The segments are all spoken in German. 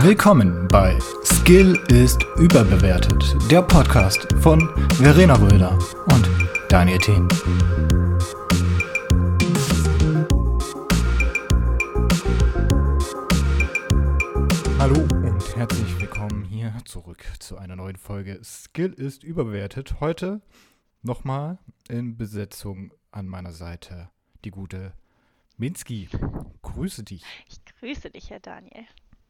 Willkommen bei Skill ist überbewertet, der Podcast von Verena Röder und Daniel Thien. Hallo und herzlich willkommen hier zurück zu einer neuen Folge Skill ist überbewertet. Heute nochmal in Besetzung an meiner Seite die gute Minsky. Grüße dich. Ich grüße dich, Herr Daniel.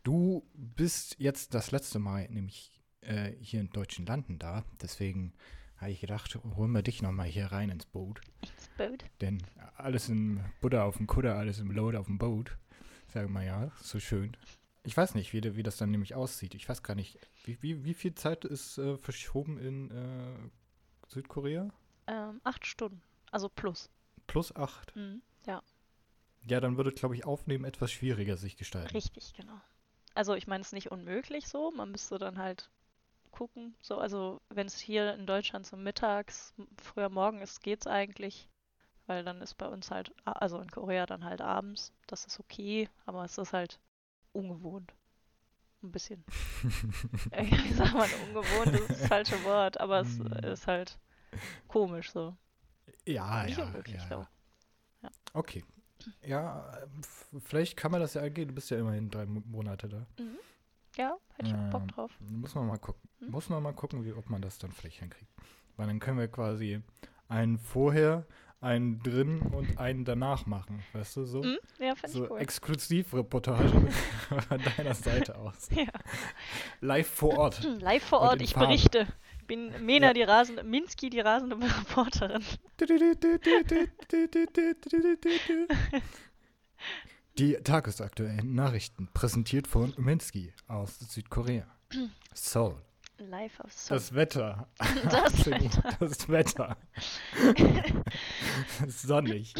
Du bist jetzt das letzte Mal nämlich äh, hier in deutschen Landen da. Deswegen habe ich gedacht, holen wir dich nochmal hier rein ins Boot. Ins Boot? Denn alles im Butter auf dem Kutter, alles im Load auf dem Boot. Sagen wir ja, so schön. Ich weiß nicht, wie, wie das dann nämlich aussieht. Ich weiß gar nicht, wie, wie, wie viel Zeit ist äh, verschoben in äh, Südkorea? Ähm, acht Stunden. Also plus. Plus acht? Mhm, ja. Ja, dann würde, glaube ich, Aufnehmen etwas schwieriger sich gestalten. Richtig, genau. Also ich meine, es ist nicht unmöglich so. Man müsste dann halt gucken. So, also wenn es hier in Deutschland so mittags, früher morgen ist, geht's eigentlich. Weil dann ist bei uns halt, also in Korea dann halt abends. Das ist okay, aber es ist halt ungewohnt. Ein bisschen. ich sag mal ungewohnt, das ist das falsche Wort, aber es Hm. ist halt komisch so. Ja, Nicht ja, unmöglich, ja, ja. Ja. Okay. Ja, vielleicht kann man das ja angehen. Du bist ja immerhin drei Mo- Monate da. Mhm. Ja, hätte ich auch Bock Ähm, drauf. Muss man mal gucken. Hm? Muss man mal gucken, wie, ob man das dann vielleicht hinkriegt. Weil dann können wir quasi einen vorher, einen drin und einen danach machen. Weißt du, so? Mhm. Ja, So ich cool. Exklusivreportage von deiner Seite aus. Ja. Live vor Ort. Live vor Ort, ich Farbe. berichte. Ich bin Mena, Ja. die rasende, Minsky, die rasende Reporterin. Die tagesaktuellen Nachrichten, präsentiert von Minsky aus Südkorea. Seoul. Live auf Song. Das Wetter. Das Wetter. Das Wetter. Sonnig.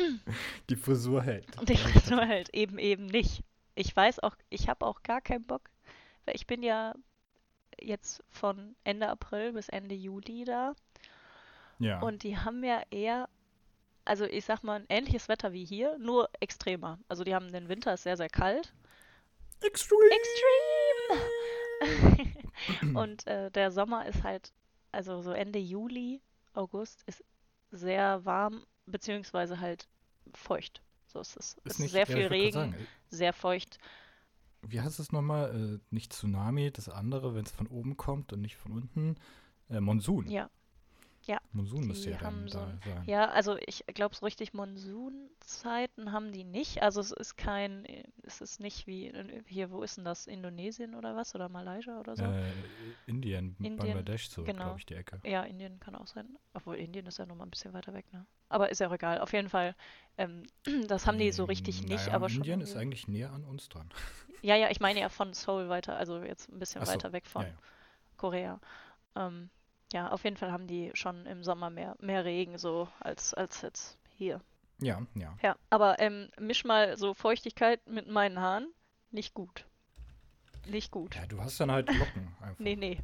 Die Frisur hält. Weiß nur halt eben eben nicht. Ich weiß auch, ich habe auch gar keinen Bock, weil ich bin ja jetzt von Ende April bis Ende Juli da Ja. und die haben ja eher, also ich sag mal, ein ähnliches Wetter wie hier, nur extremer. Also die haben den Winter ist sehr, sehr kalt. Extreme. Extreme! Und äh, der Sommer ist halt, also so Ende Juli, August ist sehr warm, beziehungsweise halt feucht. So ist es. Es ist sehr viel Regen, sagen, sehr feucht. Wie heißt es nochmal? Äh, nicht Tsunami, das andere, wenn es von oben kommt und nicht von unten. Äh, Monsun. Ja. Ja, Monsun müsste ja dann so da ein- sein. Ja, also ich glaube, so richtig Monsunzeiten haben die nicht. Also es ist kein, es ist nicht wie hier, wo ist denn das? Indonesien oder was? Oder Malaysia oder so? Äh, Indien, Indien, Bangladesch, so, genau. glaube ich, die Ecke. Ja, Indien kann auch sein. Obwohl Indien ist ja noch mal ein bisschen weiter weg, ne? Aber ist ja auch egal. Auf jeden Fall, ähm, das haben die so richtig Mm, nicht, naja, aber schon. Indien ist eigentlich näher an uns dran. Ja, ja, ich meine ja von Seoul weiter, also jetzt ein bisschen so, weiter weg von ja, ja. Korea. Ähm, ja, auf jeden Fall haben die schon im Sommer mehr, mehr Regen so als, als jetzt hier. Ja, ja. Ja, aber ähm, misch mal so Feuchtigkeit mit meinen Haaren. Nicht gut. Nicht gut. Ja, du hast dann halt Locken einfach. Nee, nee.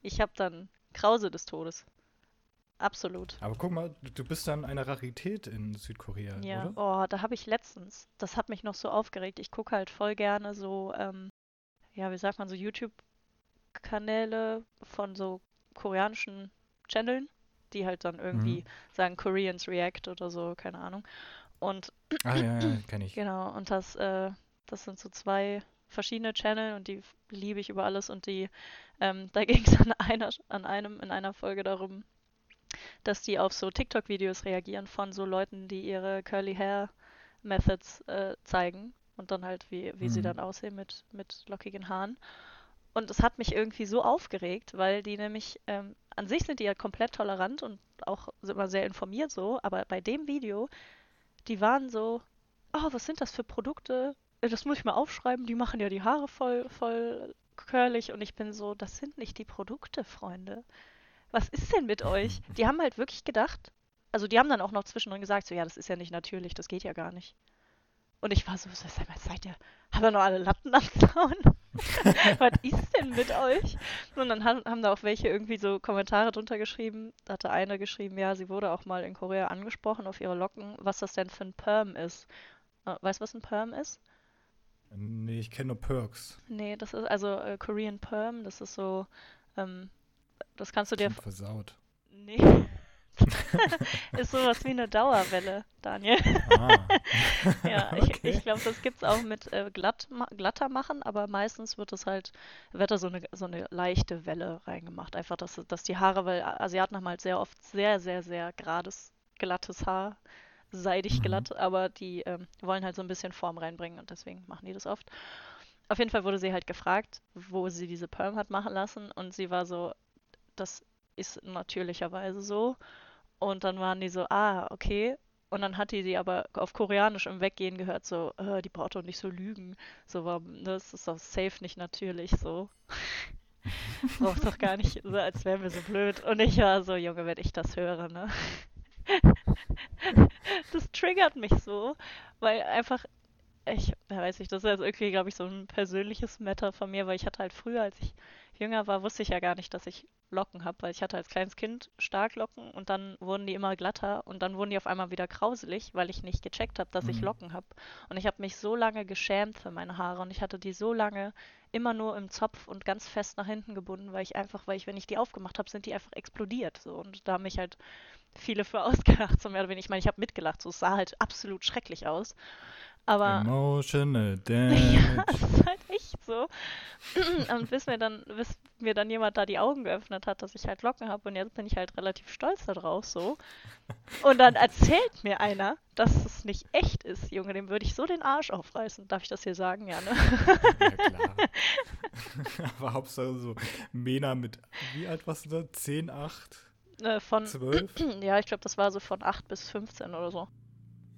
Ich hab dann Krause des Todes. Absolut. Aber guck mal, du- bist dann eine Rarität in Südkorea, Ja, oder? oh, da habe ich letztens, das hat mich noch so aufgeregt. Ich gucke halt voll gerne so, ähm, ja, wie sagt man, so YouTube-Kanäle von so koreanischen Channeln, die halt dann irgendwie Mhm. sagen Koreans React oder so, keine Ahnung. Und Ah, ja, ja, kenne ich. Genau, und das, äh, das sind so zwei verschiedene Channel und die liebe ich über alles und die, ähm, da ging es an einer, an einem, in einer Folge darum, dass die auf so TikTok-Videos reagieren von so Leuten, die ihre Curly Hair Methods äh, zeigen und dann halt, wie, wie sie Mhm. dann aussehen mit, mit lockigen Haaren. Und es hat mich irgendwie so aufgeregt, weil die nämlich, ähm, an sich sind die ja komplett tolerant und auch sind immer sehr informiert so, aber bei dem Video, die waren so, oh, was sind das für Produkte? Äh, Das muss ich mal aufschreiben, die machen ja die Haare voll, voll curlig und ich bin so, das sind nicht die Produkte, Freunde. Was ist denn mit euch? Die haben halt wirklich gedacht, also die haben dann auch noch zwischendrin gesagt, so ja, das ist ja nicht natürlich, das geht ja gar nicht. Und ich war so, sag mal, seid ihr, haben wir noch alle Latten am Zaun? Was ist denn mit euch? Und dann haben, haben da auch welche irgendwie so Kommentare drunter geschrieben. Da hatte eine geschrieben, ja, sie wurde auch mal in Korea angesprochen auf ihre Locken, was das denn für ein Perm ist. Äh, weißt du, was ein Perm ist? Nee, ich kenne nur Perks. Nee, das ist also äh, Korean Perm, das ist so, ähm, das kannst du dir. Versaut. Nee. ist sowas wie eine Dauerwelle, Daniel. Ah. Ja, ich, Okay. ich glaube, das gibt's auch mit äh, glatt, glatter machen, aber meistens wird es halt, wird da so eine, so eine leichte Welle reingemacht. Einfach, dass, dass die Haare, weil Asiaten haben halt sehr oft sehr, sehr, sehr gerades, glattes Haar, seidig Mhm. glatt, aber die ähm, wollen halt so ein bisschen Form reinbringen und deswegen machen die das oft. Auf jeden Fall wurde sie halt gefragt, wo sie diese Perm hat machen lassen und sie war so, das ist natürlicherweise so. Und dann waren die so, ah, okay. Und dann hat die die aber auf Koreanisch im Weggehen gehört, so, äh, die braucht doch nicht so lügen. So war, das ist doch safe nicht natürlich so. Braucht doch gar nicht, so als wären wir so blöd. Und ich war so, Junge, wenn ich das höre, ne? Das triggert mich so, weil einfach, ich weiß nicht, das ist jetzt irgendwie, glaube ich, so ein persönliches Matter von mir, weil ich hatte halt früher, als ich jünger war, wusste ich ja gar nicht, dass ich Locken habe, weil ich hatte als kleines Kind stark Locken und dann wurden die immer glatter und dann wurden die auf einmal wieder krauselig, weil ich nicht gecheckt habe, dass ich Mhm. Locken habe. Und ich habe mich so lange geschämt für meine Haare und ich hatte die so lange immer nur im Zopf und ganz fest nach hinten gebunden, weil ich einfach, weil ich, wenn ich die aufgemacht habe, sind die einfach explodiert. So. Und da haben mich halt viele für ausgelacht, so mehr oder weniger. Ich meine, ich habe mitgelacht, so es sah halt absolut schrecklich aus. Aber Emotional ja, damage. es ist halt echt so. Und bis mir dann, bis mir dann jemand da die Augen geöffnet hat, dass ich halt Locken habe und jetzt bin ich halt relativ stolz darauf so. Und dann erzählt mir einer, dass es nicht echt ist, Junge, dem würde ich so den Arsch aufreißen. Darf ich das hier sagen? Ja, ne? Ja, klar. Aber Hauptsache so Mena mit, wie alt warst du da? 10, 8, Äh, Von, 12? ja, ich glaube, das war so von 8 bis 15 oder so.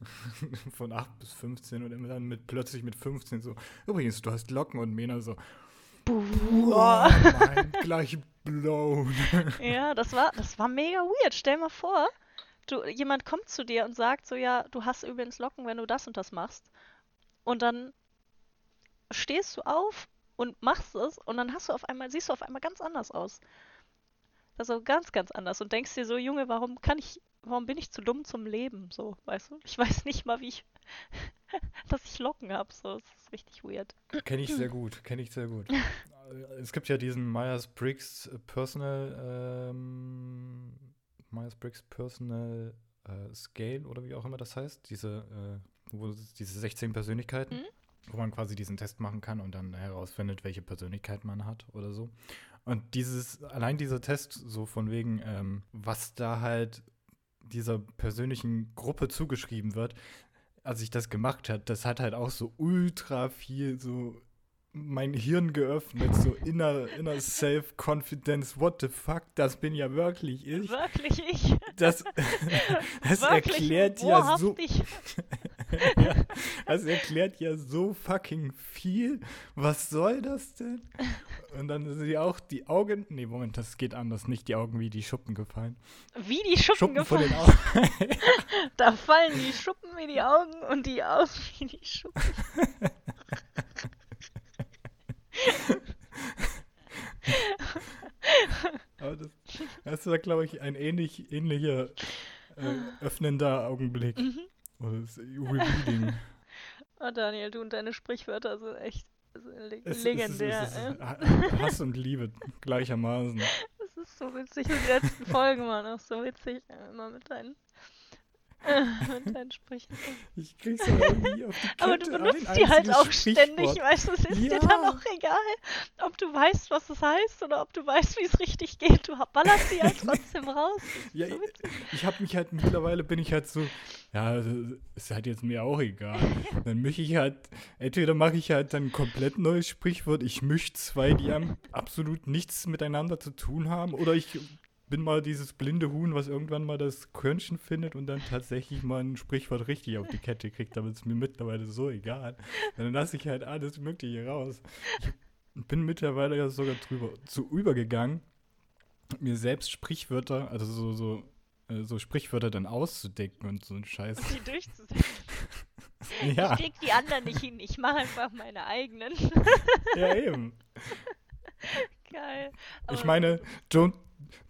Von 8 bis 15 und immer dann mit plötzlich mit 15 so, übrigens, du hast Locken und Mena so, Boah. mein gleich blown. Ja, das war, das war mega weird. Stell mal vor, du, jemand kommt zu dir und sagt so, ja, du hast übrigens Locken, wenn du das und das machst. Und dann stehst du auf und machst es und dann hast du auf einmal, siehst du auf einmal ganz anders aus. Also ganz, ganz anders. Und denkst dir so, Junge, warum kann ich, warum bin ich zu dumm zum Leben? So, weißt du? Ich weiß nicht mal, wie ich, dass ich Locken habe. So, es ist richtig weird. Kenne ich sehr gut, kenne ich sehr gut. Es gibt ja diesen Myers-Briggs Personal, ähm, Myers-Briggs Personal äh, Scale oder wie auch immer das heißt, diese, äh, wo es diese 16 Persönlichkeiten, Mhm. wo man quasi diesen Test machen kann und dann herausfindet, welche Persönlichkeit man hat oder so. Und dieses, allein dieser Test, so von wegen, ähm, was da halt dieser persönlichen Gruppe zugeschrieben wird, als ich das gemacht habe, das hat halt auch so ultra viel so mein Hirn geöffnet, so inner, inner Self-Confidence, what the fuck, das bin ja wirklich ich. Wirklich ich. Das, das Wirklich erklärt ja so. ja, das erklärt ja so fucking viel. Was soll das denn? Und dann sind ja auch die Augen, nee, Moment, das geht anders, nicht die Augen wie die Schuppen gefallen. Wie die Schuppen, Schuppen gefallen. den Augen. Da fallen die Schuppen wie die Augen und die Augen wie die Schuppen. Aber das, das war, glaube ich, ein ähnlich, ähnlicher äh, öffnender Augenblick. Mhm. Oder das Revealing. Oh, Daniel, du und deine Sprichwörter sind echt Es- legendär. es Hass und Liebe gleichermaßen. Das ist so witzig. Und die letzten Folgen waren auch so witzig. äh, Immer mit deinen, mit deinen Sprüchen. Ich krieg's aber irgendwie auf die Kette. Aber du ein benutzt die halt auch ständig, Sprichwort. weißt du, es ist dir Ja. dann auch egal, ob du weißt, was es heißt oder ob du weißt, wie es richtig geht. Du ballerst die halt trotzdem raus. Ja, so ich, ich habe mich halt mittlerweile bin ich halt so, ja, das ist halt jetzt mir auch egal. Dann mische ich halt, entweder mache ich halt dann ein komplett neues Sprichwort, ich mische zwei, die haben absolut nichts miteinander zu tun haben, oder ich bin mal dieses blinde Huhn, was irgendwann mal das Körnchen findet und dann tatsächlich mal ein Sprichwort richtig auf die Kette kriegt, aber es mir mittlerweile so egal. Dann lasse ich halt alles Mögliche raus. Ich bin mittlerweile ja sogar drüber zu übergegangen, mir selbst Sprichwörter, also so, so, äh, so Sprichwörter dann auszudenken und so ein Scheiß. Und die durchzusetzen. Ja, Ich krieg die anderen nicht hin. Ich mache einfach meine eigenen. ja eben. Geil. Ich Aber- meine, don't,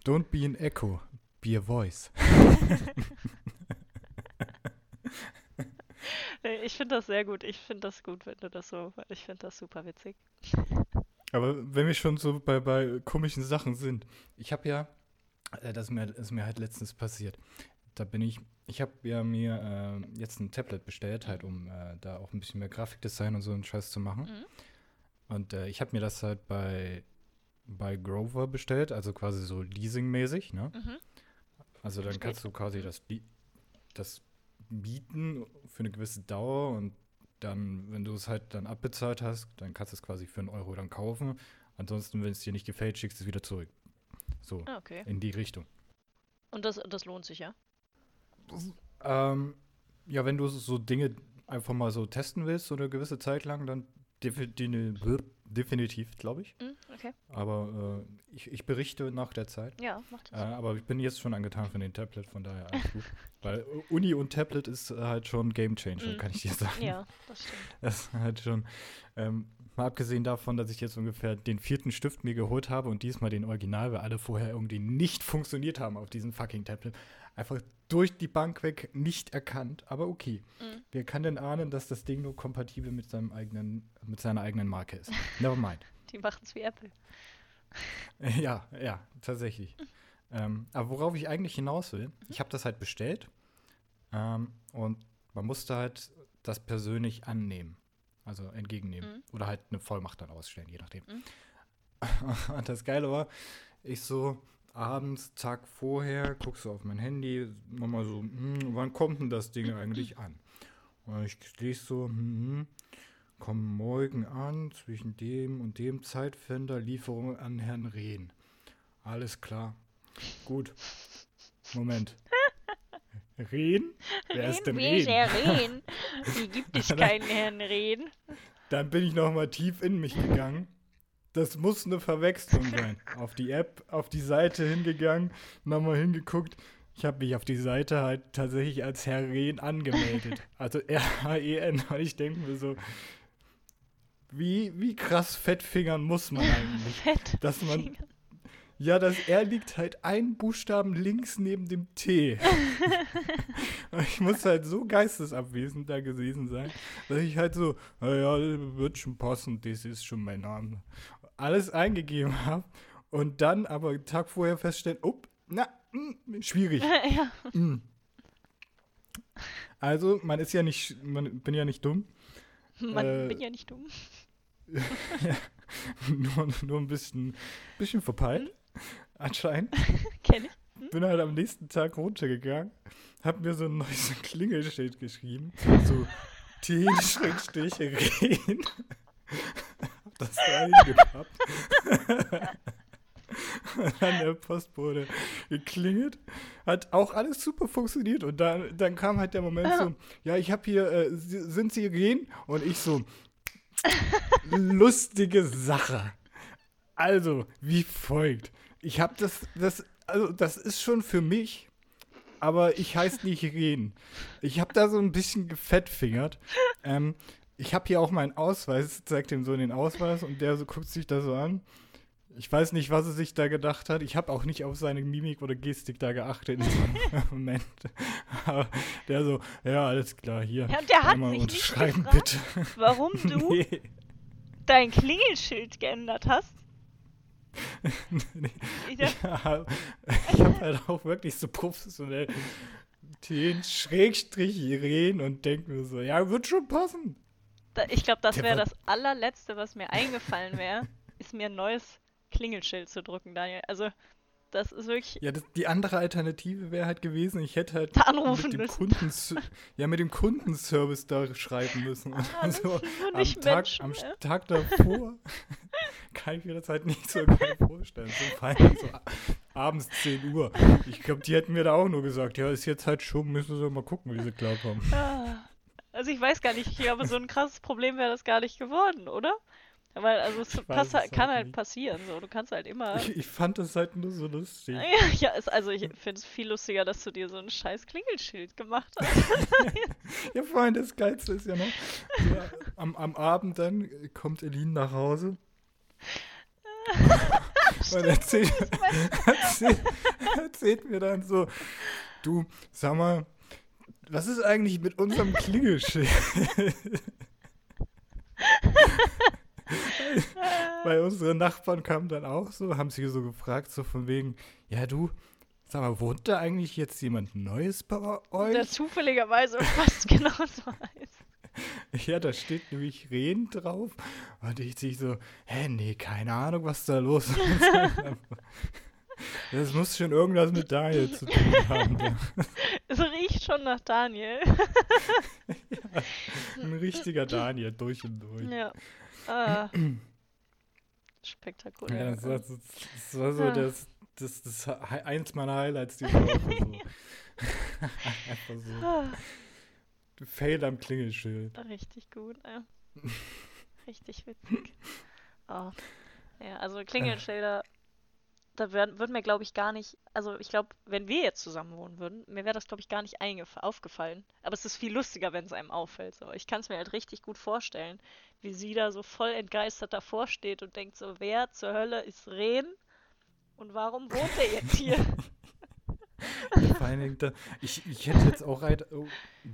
don't be an echo, be a voice. Ich finde das sehr gut. Ich finde das gut, wenn du das so. Ich finde das super witzig. Aber wenn wir schon so bei, bei komischen Sachen sind, ich habe ja, äh, das, ist mir, das ist mir halt letztens passiert. Da bin ich, ich habe ja mir äh, jetzt ein Tablet bestellt, halt um äh, da auch ein bisschen mehr Grafikdesign und so einen Scheiß zu machen. Mhm. Und äh, ich habe mir das halt bei, bei Grover bestellt, also quasi so leasingmäßig, ne? Mhm. Also dann kannst du quasi das, das bieten für eine gewisse Dauer und dann, wenn du es halt dann abbezahlt hast, dann kannst du es quasi für einen Euro dann kaufen. Ansonsten, wenn es dir nicht gefällt, schickst du es wieder zurück. So, Ah, okay. in die Richtung. Und das, das lohnt sich, ja? Ähm, ja, wenn du so Dinge einfach mal so testen willst, so eine gewisse Zeit lang, dann definitiv, glaube ich. Mhm, okay. Aber äh, ich, ich berichte nach der Zeit. Ja, macht Äh, das. aber ich bin jetzt schon angetan von dem Tablet, von daher alles gut. Weil Uni und Tablet ist äh, halt schon Game Changer, Mhm. kann ich dir sagen. Ja, das stimmt. Das ist halt schon, ähm, mal abgesehen davon, dass ich jetzt ungefähr den vierten Stift mir geholt habe und diesmal den Original, weil alle vorher irgendwie nicht funktioniert haben auf diesem fucking Tablet. Einfach durch die Bank weg nicht erkannt, aber okay. Mhm. Wer kann denn ahnen, dass das Ding nur kompatibel mit seinem eigenen, mit seiner eigenen Marke ist? Never mind. Die machen es wie Apple. Ja, ja, tatsächlich. Ähm, aber worauf ich eigentlich hinaus will, ich habe das halt bestellt ähm, und man musste halt das persönlich annehmen, also entgegennehmen Mhm. oder halt eine Vollmacht dann ausstellen, je nachdem. Mhm. Und das Geile war, ich so abends, Tag vorher, guckst du auf mein Handy, nochmal so, hm, wann kommt denn das Ding eigentlich an? Und ich lese so, hm, hm, kommt morgen an, zwischen dem und dem Zeitfenster, Lieferung an Herrn Rehn. Alles klar. Gut. Moment. Rehn? Wer ist denn Rehn? der Rehn? Hier gibt es keinen Herrn Rehn. Dann bin ich noch mal tief in mich gegangen. Das muss eine Verwechslung sein. Auf die App, auf die Seite hingegangen, nochmal hingeguckt. Ich habe mich auf die Seite halt tatsächlich als Herr Rehn angemeldet. Also R-H-E-N. Und ich denke mir so, wie, wie krass fettfingern muss man eigentlich? Fett. Dass man, ja, das R liegt halt ein Buchstaben links neben dem T. Ich muss halt so geistesabwesend da gewesen sein, dass ich halt so, naja, wird schon passen, das ist schon mein Name. Alles eingegeben habe und dann aber einen Tag vorher feststellen, oh, na, mm, schwierig. ja. Mm. Also, man ist ja nicht, man bin ja nicht dumm. Man Äh, bin ja nicht dumm. nur, nur ein bisschen, bisschen verpeilt, anscheinend. Kenn ich. bin halt am nächsten Tag runtergegangen, hab mir so ein neues Klingelschild geschrieben, so T-Rehen. Das da hingepappt. Und dann der Postbote geklingelt, hat auch alles super funktioniert und dann, dann kam halt der Moment so, ja, ich habe hier, äh, sind Sie Rehen? Und ich so, lustige Sache. Also, wie folgt. Ich habe das, das, also das ist schon für mich, aber ich heiße nicht Rehen. Ich habe da so ein bisschen gefettfingert. Ähm, ich habe hier auch meinen Ausweis, zeigt ihm so den Ausweis und der so guckt sich da so an. Ich weiß nicht, was er sich da gedacht hat. Ich habe auch nicht auf seine Mimik oder Gestik da geachtet in diesem Moment. Aber der so, ja, alles klar, hier. Ja, und der hat sich nicht unterschreiben, gefragt, bitte. Warum du Nee. dein Klingelschild geändert hast? Nee. Ich Ja, ich habe halt auch wirklich so professionell den Schrägstrich reden und denke mir so, ja, wird schon passen. Ich glaube, das wäre das allerletzte, was mir eingefallen wäre, ist mir ein neues Klingelschild zu drücken, Daniel. Also, das ist wirklich. Ja, das, die andere Alternative wäre halt gewesen, ich hätte halt anrufen mit dem müssen. Kundens ja, mit dem Kundenservice da schreiben müssen. Ah, das so sind nur am Tag, Menschen, am ne? Tag davor kann ich mir das halt nicht so geil vorstellen. So fein, so abends 10 Uhr. Ich glaube, die hätten mir da auch nur gesagt, ja, ist jetzt halt schon, müssen sie mal gucken, wie sie klarkommen. Ah. Also, ich weiß gar nicht, ich glaube, so ein krasses Problem wäre das gar nicht geworden, oder? Weil, also, es pass, halt kann halt nicht. passieren, so. Du kannst halt immer. Ich, ich fand das halt nur so lustig. Ja, ja, ist, also ich finde es viel lustiger, dass du dir so ein scheiß Klingelschild gemacht hast. Ja, allem das Geilste ist ja noch, so, am, am Abend dann kommt Elin nach Hause und erzählt, erzählt, erzählt mir dann so, du, sag mal, was ist eigentlich mit unserem Klingelschild? Weil unsere Nachbarn kamen dann auch so, haben sie so gefragt, so von wegen, ja du, sag mal, wohnt da eigentlich jetzt jemand Neues bei euch? Der zufälligerweise fast genauso heißt. Ja, da steht nämlich Rehen drauf. Und ich sich so, hä, nee, keine Ahnung, was da los ist. Das muss schon irgendwas mit Daniel zu tun haben. Ja. Es riecht schon nach Daniel. ja, ein richtiger Daniel, durch und durch. Ja. Ah. Spektakulär. Ja, das war, das, war so das, das, das, eins meiner Highlights dieser Woche. So. Einfach so. Ah. Fail am Klingelschild. Richtig gut, ja. Richtig witzig. Oh. Ja, also Klingelschilder, da würden, würden mir, glaube ich, gar nicht, also ich glaube, wenn wir jetzt zusammen wohnen würden, mir wäre das, glaube ich, gar nicht aufgefallen. Aber es ist viel lustiger, wenn es einem auffällt. So. Ich kann es mir halt richtig gut vorstellen, wie sie da so voll entgeistert davor steht und denkt so, wer zur Hölle ist Rehn und warum wohnt er jetzt hier? Vor allen Dingen, da, ich, ich hätte jetzt auch ein, oh,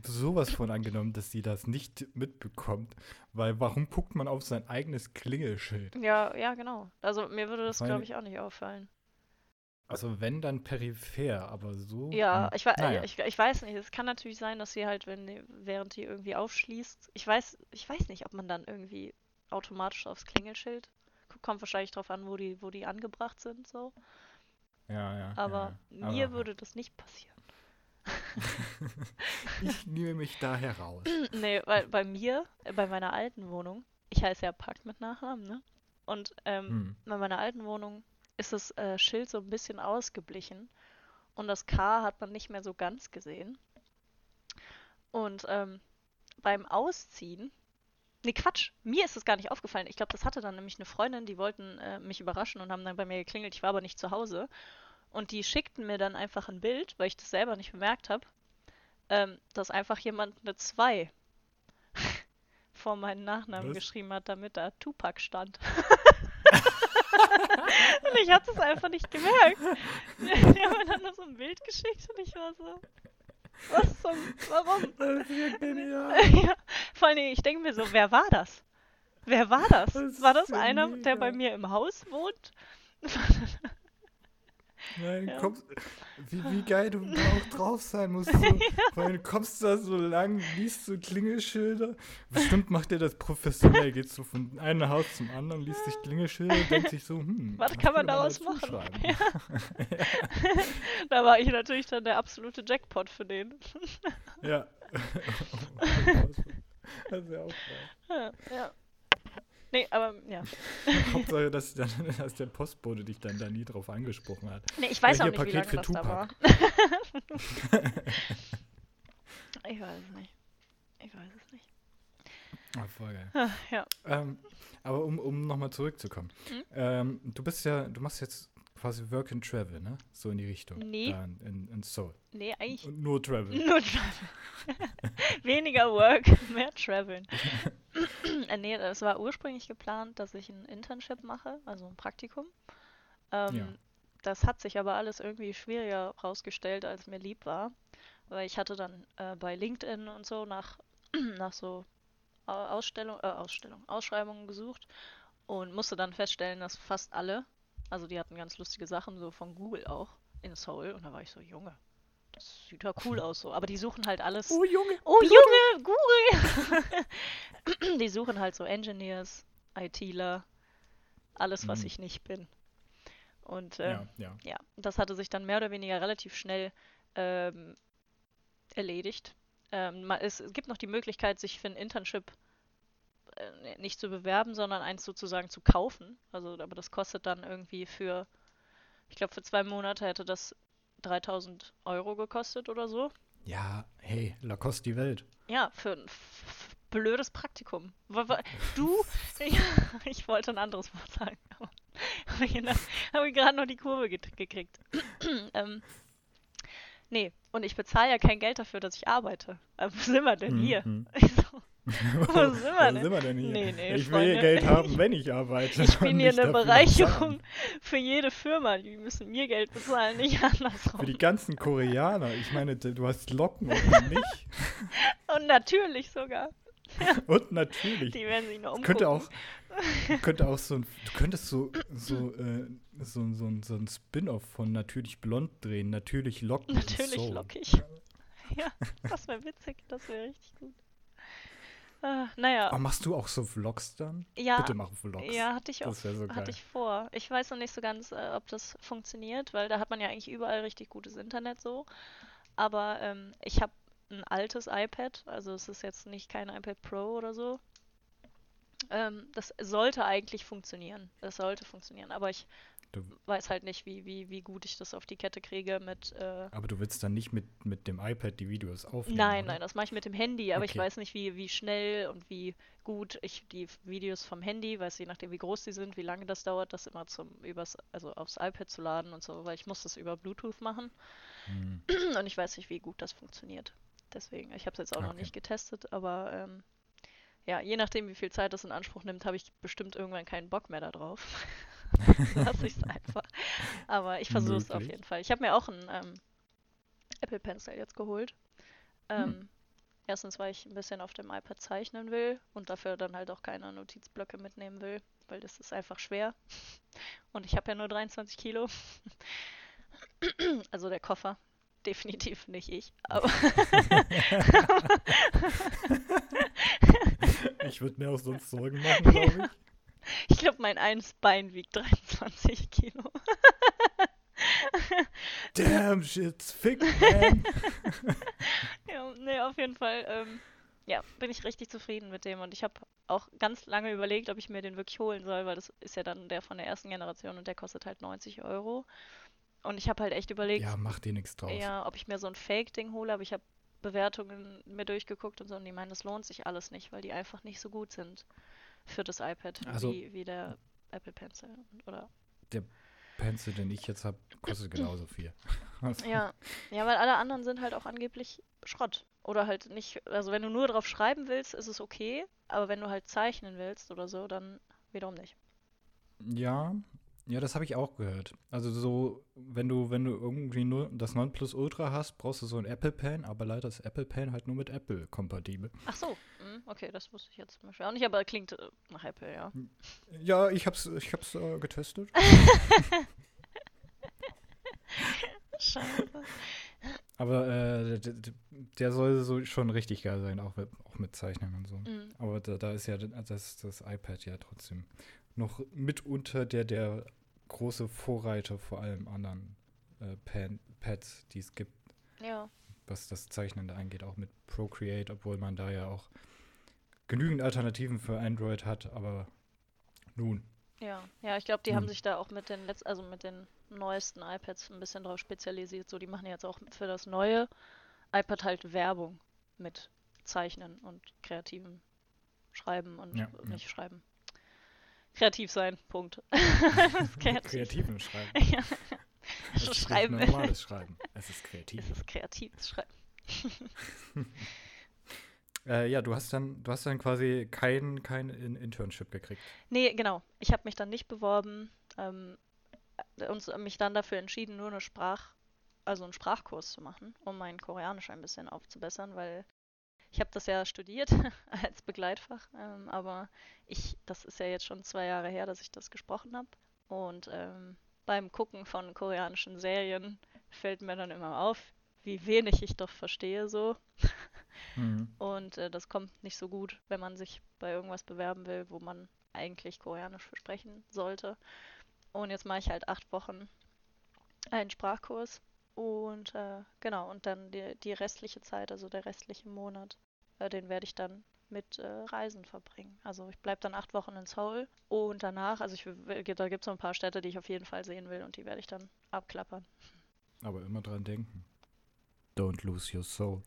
sowas von angenommen, dass sie das nicht mitbekommt. Weil warum guckt man auf sein eigenes Klingelschild? Ja, ja, genau. Also mir würde das, glaube ich, auch nicht auffallen. Also wenn, dann peripher, aber so. Ja, ich, naja. ich, ich weiß nicht. Es kann natürlich sein, dass sie halt, wenn während die irgendwie aufschließt, ich weiß, ich weiß nicht, ob man dann irgendwie automatisch aufs Klingelschild kommt wahrscheinlich drauf an, wo die, wo die angebracht sind, so. Ja, ja. Aber ja, mir würde das nicht passieren. ich nehme mich da heraus. nee, weil bei mir, äh, bei meiner alten Wohnung, ich heiße ja Pakt mit Nachnamen, ne? Und ähm, hm. bei meiner alten Wohnung ist das äh, Schild so ein bisschen ausgeblichen und das K hat man nicht mehr so ganz gesehen. Und ähm, beim Ausziehen, nee Quatsch, mir ist es gar nicht aufgefallen. Ich glaube, das hatte dann nämlich eine Freundin, die wollten äh, mich überraschen und haben dann bei mir geklingelt. Ich war aber nicht zu Hause. Und die schickten mir dann einfach ein Bild, weil ich das selber nicht bemerkt habe, ähm, dass einfach jemand eine 2 vor meinen Nachnamen Was? geschrieben hat, damit da Tupac stand. und ich hatte es einfach nicht gemerkt. Die haben mir dann nur so ein Bild geschickt und ich war so. Was zum. Warum? Das ist ja genial. ja, vor allem, ich denke mir so, wer war das? Wer war das? das war das einer, mega. der bei mir im Haus wohnt? Nein, ja. kommst, wie, wie geil du auch drauf sein musst. So, ja. Du kommst da so lang, liest so Klingelschilder. Bestimmt macht er das professionell. Geht so von einem Haus zum anderen, liest sich Klingelschilder und denkt sich so, hm. Was kann man daraus machen? Ja. da war ich natürlich dann der absolute Jackpot für den. ja. das ist ja auch geil. Ja, ja. Nee, aber ja. Hauptsache, dass, dann, dass der Postbote dich dann da nie drauf angesprochen hat. Nee, ich weiß ja, auch nicht, Paket wie lange für das Tupac. da war. ich weiß es nicht. Ich weiß es nicht. Ah, voll geil. Ah, ja. Ähm, aber um, um nochmal zurückzukommen. Mhm. Ähm, du bist ja, du machst jetzt quasi Work and Travel, ne? So in die Richtung. Nee. Da in, in Seoul. Nee, eigentlich. Und nur Travel. Nur Travel. Weniger Work, mehr Traveln. äh, nee, es war ursprünglich geplant, dass ich ein Internship mache, also ein Praktikum. Ähm, ja. Das hat sich aber alles irgendwie schwieriger rausgestellt, als mir lieb war. Weil ich hatte dann äh, bei LinkedIn und so nach, nach so Ausstellung, äh, Ausstellung, Ausschreibungen gesucht und musste dann feststellen, dass fast alle also die hatten ganz lustige Sachen, so von Google auch, in Seoul. Und da war ich so, Junge, das sieht ja cool aus so. Aber die suchen halt alles. Oh Junge! Oh Junge, Google! die suchen halt so Engineers, ITler, alles, was mhm. ich nicht bin. Und äh, ja, ja. ja, das hatte sich dann mehr oder weniger relativ schnell ähm, erledigt. Ähm, es, es, gibt noch die Möglichkeit, sich für ein Internship äh, nicht zu bewerben, sondern eins sozusagen zu kaufen. Also, aber das kostet dann irgendwie für, ich glaube, für zwei Monate hätte das 3000 Euro gekostet oder so. Ja, hey, Lacoste die Welt. Ja, für ein blödes Praktikum. Du, ja, ich wollte ein anderes Wort sagen, aber habe ich, hab ich gerade noch die Kurve gekriegt. ähm, Nee, und ich bezahle ja kein Geld dafür, dass ich arbeite. Aber wo sind wir denn hier? Mhm. Ich so, wo sind wir Wo denn? sind wir denn hier? Nee, nee, ich will Freunde. Geld haben, wenn ich arbeite. Ich bin hier eine Bereicherung bezahlen. für jede Firma. Die müssen mir Geld bezahlen, nicht andersrum. Für die ganzen Koreaner. Ich meine, du hast Locken und nicht. Und natürlich sogar. Und natürlich. Die werden sich nur umgucken. Könnte auch, könnte auch so ein, du könntest so, so, äh, so, so, so ein Spin-off von Natürlich Blond drehen. Natürlich und Natürlich lockig. Ja, das wäre witzig. Das wäre richtig gut. Ah, naja, Aber machst du auch so Vlogs dann? ja, Bitte mach Vlogs. ja, hatte ich auch. Das wäre so. Hatte ich vor. Ich weiß noch nicht so ganz, äh, ob das funktioniert, weil da hat man ja eigentlich überall richtig gutes Internet so. Aber ähm, ich habe ein altes iPad, also es ist jetzt nicht kein iPad Pro oder so. Ähm, das sollte eigentlich funktionieren. Das sollte funktionieren, aber ich Du- weiß halt nicht, wie, wie, wie gut ich das auf die Kette kriege mit. Äh, Aber du willst dann nicht mit, mit dem iPad die Videos aufnehmen, nein, oder? nein, das mache ich mit dem Handy, aber ich Okay. weiß nicht, wie, wie schnell und wie gut ich die Videos vom Handy, weiß je nachdem, wie groß die sind, wie lange das dauert, das immer zum übers, also aufs iPad zu laden und so, weil ich muss das über Bluetooth machen Hm. und ich weiß nicht, wie gut das funktioniert. Deswegen, ich habe es jetzt auch noch Okay. nicht getestet, aber ähm, ja, je nachdem, wie viel Zeit das in Anspruch nimmt, habe ich bestimmt irgendwann keinen Bock mehr darauf. Lass ich es einfach. Aber ich versuche es auf jeden Fall. Ich habe mir auch einen ähm, Apple Pencil jetzt geholt. Ähm, Hm. Erstens, weil ich ein bisschen auf dem iPad zeichnen will und dafür dann halt auch keine Notizblöcke mitnehmen will, weil das ist einfach schwer. Und ich habe ja nur 23 Kilo. Also der Koffer. Definitiv nicht ich. Aber Ich würde mir auch sonst Sorgen machen, glaube ich. ich glaube, mein eines Bein wiegt 23 Kilo. Damn, shit's thick, man. Ja, nee, auf jeden Fall. Ähm, ja, bin ich richtig zufrieden mit dem. Und ich habe auch ganz lange überlegt, ob ich mir den wirklich holen soll, weil das ist ja dann der von der ersten Generation und der kostet halt 90 Euro. Und ich habe halt echt überlegt, Ja, mach dir nichts draus. ja, ob ich mir so ein Fake-Ding hole, aber ich habe Bewertungen mir durchgeguckt und so und die meinen, das lohnt sich alles nicht, weil die einfach nicht so gut sind für das iPad Also- wie, wie der Apple Pencil. Oder Pencil, den ich jetzt habe, kostet genauso viel. Also, Ja, ja, weil alle anderen sind halt auch angeblich Schrott. Oder halt nicht, also wenn du nur drauf schreiben willst, ist es okay, aber wenn du halt zeichnen willst oder so, dann wiederum nicht. Ja, ja, das habe ich auch gehört. Also so, wenn du, wenn du irgendwie nur das Nonplusultra hast, brauchst du so ein Apple Pen, aber leider ist Apple Pen halt nur mit Apple kompatibel. Ach so, hm, okay, das wusste ich jetzt zum Beispiel auch nicht, aber klingt äh, nach Apple, ja. Ja, ich hab's, ich hab's äh, getestet. Scheiße. Aber äh, d- d- der soll so schon richtig geil sein, auch mit, auch mit Zeichnen und so. Mhm. Aber da, da ist ja das, das iPad ja trotzdem noch mitunter der, der große Vorreiter vor allem anderen äh, Pads, die es gibt, Ja, was das Zeichnen da angeht, auch mit Procreate, obwohl man da ja auch genügend Alternativen für Android hat, aber nun. ja, ja, ich glaube, die haben Hm. sich da auch mit den letz also mit den neuesten iPads ein bisschen drauf spezialisiert. So, die machen jetzt auch für das neue iPad halt Werbung mit Zeichnen und kreativem Schreiben und Ja, ja. nicht Schreiben. Kreativ sein, Punkt. Das kreativ. Kreativen Schreiben. Ja. Es ist Schreiben. normales Schreiben. Es ist kreativ. Es ist kreatives Schreiben. Äh, ja, du hast dann, du hast dann quasi kein, kein In Internship gekriegt. Nee, genau. Ich habe mich dann nicht beworben ähm, äh, und mich dann dafür entschieden, nur eine Sprach, also einen Sprachkurs zu machen, um mein Koreanisch ein bisschen aufzubessern, weil ich habe das ja studiert als Begleitfach, ähm, aber ich, das ist ja jetzt schon zwei Jahre her, dass ich das gesprochen habe. Und ähm, beim Gucken von koreanischen Serien fällt mir dann immer auf, wie wenig ich doch verstehe so. Mhm. Und äh, das kommt nicht so gut, wenn man sich bei irgendwas bewerben will, wo man eigentlich Koreanisch sprechen sollte. Und jetzt mache ich halt acht Wochen einen Sprachkurs und äh, genau, und dann die, die restliche Zeit, also der restliche Monat, äh, den werde ich dann mit äh, Reisen verbringen. Also ich bleibe dann acht Wochen in Seoul und danach, also ich, da gibt es so ein paar Städte, die ich auf jeden Fall sehen will und die werde ich dann abklappern. Aber immer dran denken. Don't lose your soul.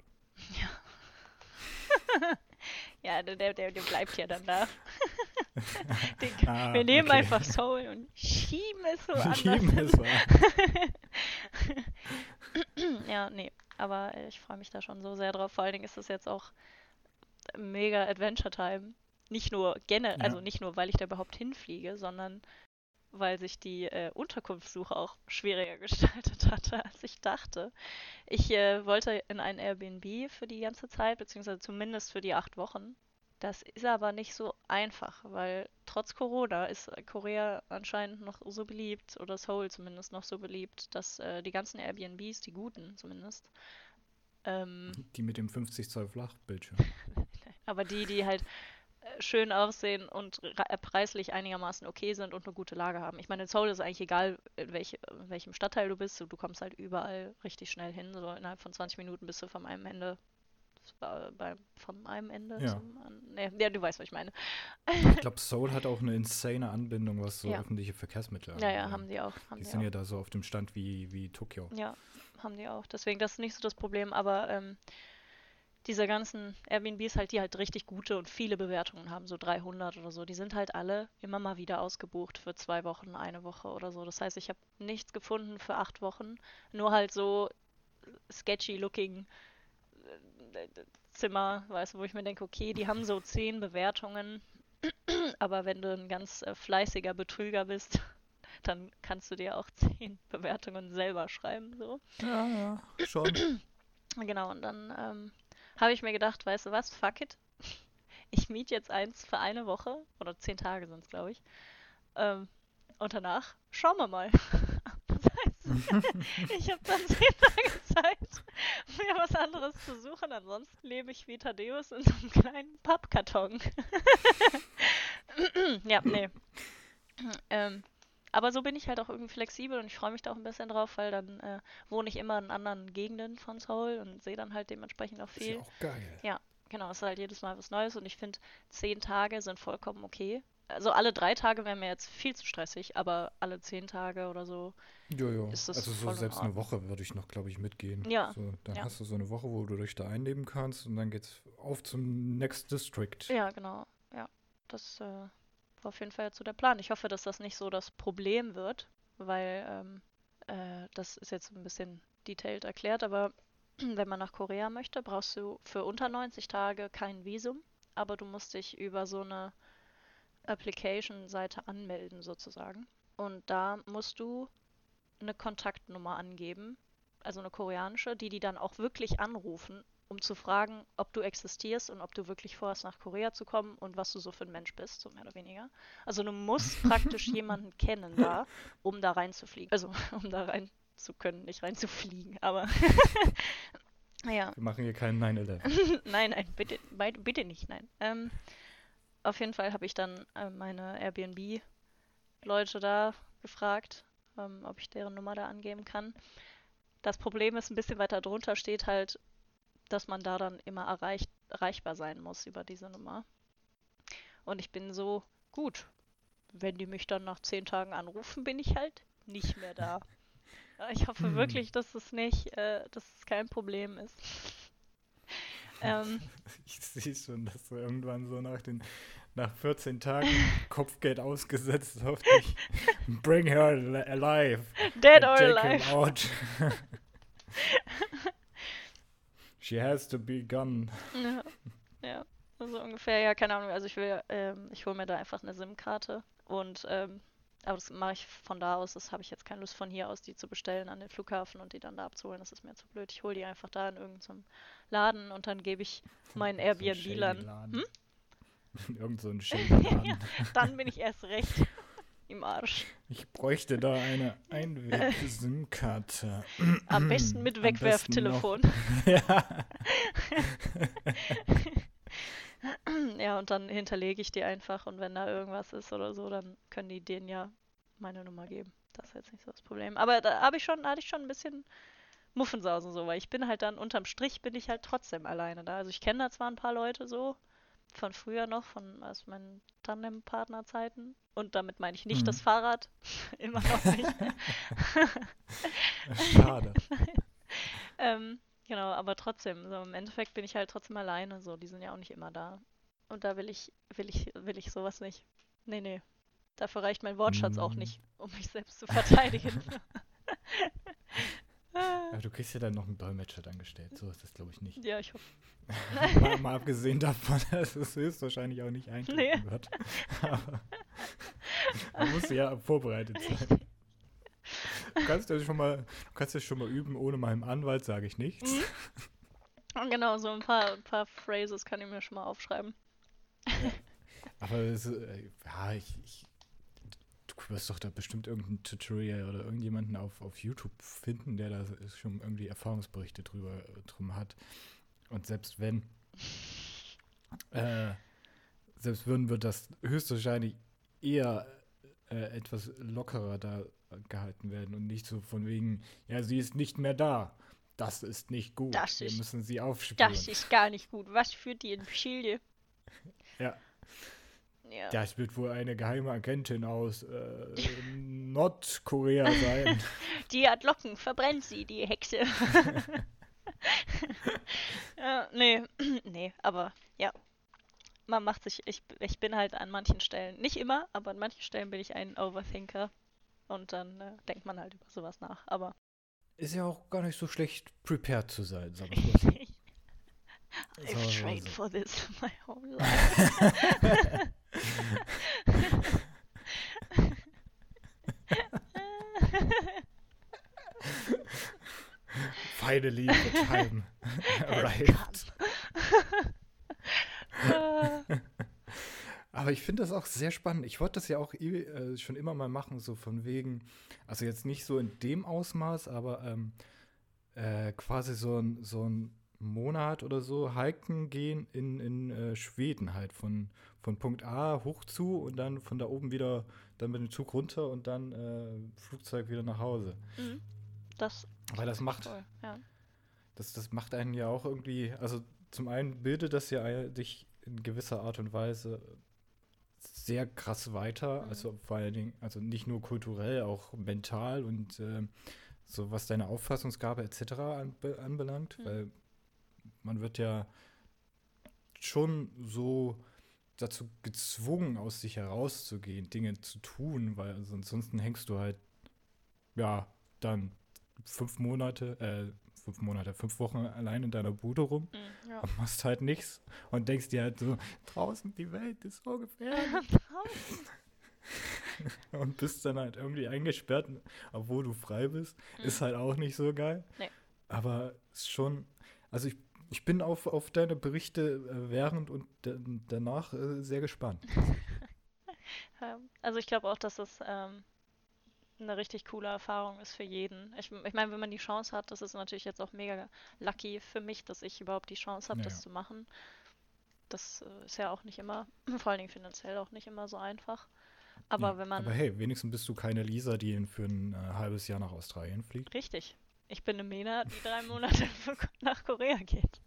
Ja, der, der, der bleibt ja dann da. Den, Ah, wir nehmen okay. einfach Seoul und schieben es so anders. Schieben es so an. ja, nee, aber ich freue mich da schon so sehr drauf. Vor allen Dingen ist es jetzt auch mega Adventure Time. Nicht nur generell, Ja. also nicht nur, weil ich da überhaupt hinfliege, sondern weil sich die äh, Unterkunftssuche auch schwieriger gestaltet hatte, als ich dachte. Ich äh, wollte in ein Airbnb für die ganze Zeit, beziehungsweise zumindest für die acht Wochen. Das ist aber nicht so einfach, weil trotz Corona ist Korea anscheinend noch so beliebt, oder Seoul zumindest noch so beliebt, dass äh, die ganzen Airbnbs, die guten zumindest, ähm, Die mit dem 50 Zoll Flachbildschirm. aber die, die halt äh, schön aussehen und äh, preislich einigermaßen okay sind und eine gute Lage haben. Ich meine, in Seoul ist eigentlich egal, in, welch, in welchem Stadtteil du bist, du du kommst halt überall richtig schnell hin. So innerhalb von 20 Minuten bist du vom einem Ende bei, vom einem Ende Ja. zum anderen. Nee, ja, du weißt, was ich meine. Ich glaube, Seoul hat auch eine insane Anbindung, was so Ja. öffentliche Verkehrsmittel Ja, ja, angeht. haben die auch. Haben Die die sind auch. ja da so auf dem Stand wie, wie Tokio. Ja, haben die auch. Deswegen, das ist nicht so das Problem, aber ähm, diese ganzen Airbnbs halt, die halt richtig gute und viele Bewertungen haben, so 300 oder so, die sind halt alle immer mal wieder ausgebucht für zwei Wochen, eine Woche oder so. Das heißt, ich habe nichts gefunden für acht Wochen, nur halt so sketchy looking Zimmer, weißt du, wo ich mir denke, okay, die haben so zehn Bewertungen, aber wenn du ein ganz äh, fleißiger Betrüger bist, dann kannst du dir auch zehn Bewertungen selber schreiben, so. Ja, ja, schon. Genau, und dann ähm, habe ich mir gedacht, weißt du was, fuck it. Ich miete jetzt eins für eine Woche, oder zehn Tage sind es, glaube ich. Ähm, und danach schauen wir mal. Ich habe dann zehn Tage Zeit, mir was anderes zu suchen. Ansonsten lebe ich wie Thaddeus in so einem kleinen Pappkarton. ja, nee. Ähm, aber so bin ich halt auch irgendwie flexibel und ich freue mich da auch ein bisschen drauf, weil dann äh, wohne ich immer in anderen Gegenden von Seoul und sehe dann halt dementsprechend auch Ist ja viel. auch geil. Ja, genau, es ist halt jedes Mal was Neues und ich finde, zehn Tage sind vollkommen okay. Also alle drei Tage wären mir jetzt viel zu stressig, aber alle zehn Tage oder so. Jojo. Ist das Also so selbst eine. Woche würde ich noch, glaube ich, mitgehen. Ja, So, dann ja. hast du so eine Woche, wo du dich da einleben kannst und dann geht's auf zum Next District. Ja, genau. Ja, das äh, war auf jeden Fall jetzt so der Plan. Ich hoffe, dass das nicht so das Problem wird, weil ähm, äh, das ist jetzt ein bisschen detailliert erklärt, aber wenn man nach Korea möchte, brauchst du für unter 90 Tage kein Visum, aber du musst dich über so eine Application-Seite anmelden sozusagen. Und da musst du eine Kontaktnummer angeben, also eine koreanische, die die dann auch wirklich anrufen, um zu fragen, ob du existierst und ob du wirklich vorhast, nach Korea zu kommen und was du so für ein Mensch bist, so mehr oder weniger. Also du musst praktisch jemanden kennen da, um da reinzufliegen. Also um da rein zu können, nicht reinzufliegen, aber ja. Wir machen hier keinen 9-11. nein, nein, bitte, bitte nicht, nein. Ähm, auf jeden Fall habe ich dann äh, meine Airbnb-Leute da gefragt, ähm, ob ich deren Nummer da angeben kann. Das Problem ist, ein bisschen weiter drunter steht halt, dass man da dann immer erreicht, erreichbar sein muss über diese Nummer. Und ich bin so, gut, wenn die mich dann nach zehn Tagen anrufen, bin ich halt nicht mehr da. Ich hoffe Hm. wirklich, dass es nicht, äh, dass es kein Problem ist. Ähm, Ich sehe schon, dass du irgendwann so nach den nach 14 Tagen Kopfgeld ausgesetzt auf dich. Bring her al- alive. dead or take alive. him out. She has to be gone. Ja, ja, so ungefähr, ja, keine Ahnung. Also ich will, ähm, ich hole mir da einfach eine SIM-Karte und ähm, aber das mache ich von da aus. Das habe ich jetzt keine Lust von hier aus, die zu bestellen an den Flughafen und die dann da abzuholen. Das ist mir zu blöd. Ich hole die einfach da in irgendeinem Laden und dann gebe ich meinen So Airbnb-Laden. Hm? Irgend so ein Laden. Ja. Dann bin ich erst recht im Arsch. Ich bräuchte da eine Einweg-SIM-Karte. Am besten mit Am besten noch- Wegwerftelefon. ja. Ja, und dann hinterlege ich die einfach und wenn da irgendwas ist oder so, dann können die denen ja meine Nummer geben. Das ist jetzt nicht so das Problem. Aber da habe ich schon, da hatte ich schon ein bisschen Muffensausen so, weil ich bin halt dann unterm Strich bin ich halt trotzdem alleine da. Also ich kenne da zwar ein paar Leute so von früher noch, von aus meinen Tandem-Partnerzeiten. Und damit meine ich nicht Mhm. das Fahrrad. Immer noch nicht. Schade. Ähm, genau, aber trotzdem, so im Endeffekt bin ich halt trotzdem alleine, so, die sind ja auch nicht immer da. Und da will ich, will ich, will ich sowas nicht. Nee, nee. Dafür reicht mein Wortschatz auch Mm. nicht, um mich selbst zu verteidigen. Ah, Aber du kriegst ja dann noch einen Dolmetscher dann gestellt. So ist das, glaube ich, nicht. Ja, ich hoffe. mal, mal abgesehen davon, dass es höchstwahrscheinlich auch nicht eintreten Nee. wird. Aber man muss ja vorbereitet sein. Du kannst ja schon mal, du kannst ja schon mal üben, ohne meinem Anwalt sage ich nichts. Mhm. Genau, so ein paar, ein paar Phrases kann ich mir schon mal aufschreiben. Aber es, äh, ja, ich, ich, du wirst doch da bestimmt irgendein Tutorial oder irgendjemanden auf, auf YouTube finden, der da schon irgendwie Erfahrungsberichte drüber drum hat. Und selbst wenn, äh, selbst würden wir das höchstwahrscheinlich eher äh, etwas lockerer da gehalten werden und nicht so von wegen, ja, sie ist nicht mehr da. Das ist nicht gut. Das Wir ist- müssen sie aufspüren. Das ist gar nicht gut. Was führt die in Chile? Ja. Ja. Das wird wohl eine geheime Agentin aus äh, Nordkorea sein. Die hat Locken, verbrennt sie, die Hexe. ja, nee, nee, aber ja. Man macht sich, ich, ich bin halt an manchen Stellen, nicht immer, aber an manchen Stellen bin ich ein Overthinker. Und dann äh, denkt man halt über sowas nach. Aber Ist ja auch gar nicht so schlecht prepared zu sein, sagen wir mal. I've trained for this my whole life. Finally, the time arrived. Aber ich finde das auch sehr spannend. Ich wollte das ja auch eh, äh, schon immer mal machen, so von wegen, also jetzt nicht so in dem Ausmaß, aber ähm, äh, quasi so ein, so ein Monat oder so hiken gehen in, in äh, Schweden halt von, von Punkt A hoch zu und dann von da oben wieder dann mit dem Zug runter und dann äh, Flugzeug wieder nach Hause. mhm. das Weil das macht, toll, ja. das, das macht einen ja auch irgendwie, also zum einen bildet das ja dich in gewisser Art und Weise sehr krass weiter, Mhm. also vor allen Dingen, also nicht nur kulturell, auch mental und ähm, so was deine Auffassungsgabe etc. Anbe anbelangt, Mhm. weil man wird ja schon so dazu gezwungen, aus sich herauszugehen, Dinge zu tun, weil also ansonsten hängst du halt, ja, dann fünf Monate, äh, fünf Monate, fünf Wochen allein in deiner Bude rum Mhm, ja. und machst halt nichts und denkst dir halt so, draußen die Welt ist so gefährlich und bist dann halt irgendwie eingesperrt, obwohl du frei bist, ist Mhm. halt auch nicht so geil. Nee. Aber ist schon, also ich, ich bin auf, auf deine Berichte äh, während und da- danach äh, sehr gespannt. Ähm, Also ich glaube auch, dass das ähm, eine richtig coole Erfahrung ist für jeden. Ich, ich meine, wenn man die Chance hat, das ist natürlich jetzt auch mega lucky für mich, dass ich überhaupt die Chance habe, Ja, das zu machen. Das äh, ist ja auch nicht immer, vor allen Dingen finanziell auch nicht immer so einfach. Aber Ja, wenn man, aber hey, wenigstens bist du keine Lisa, die für ein äh, halbes Jahr nach Australien fliegt. richtig, ich bin eine Mena, die drei Monate nach Korea geht.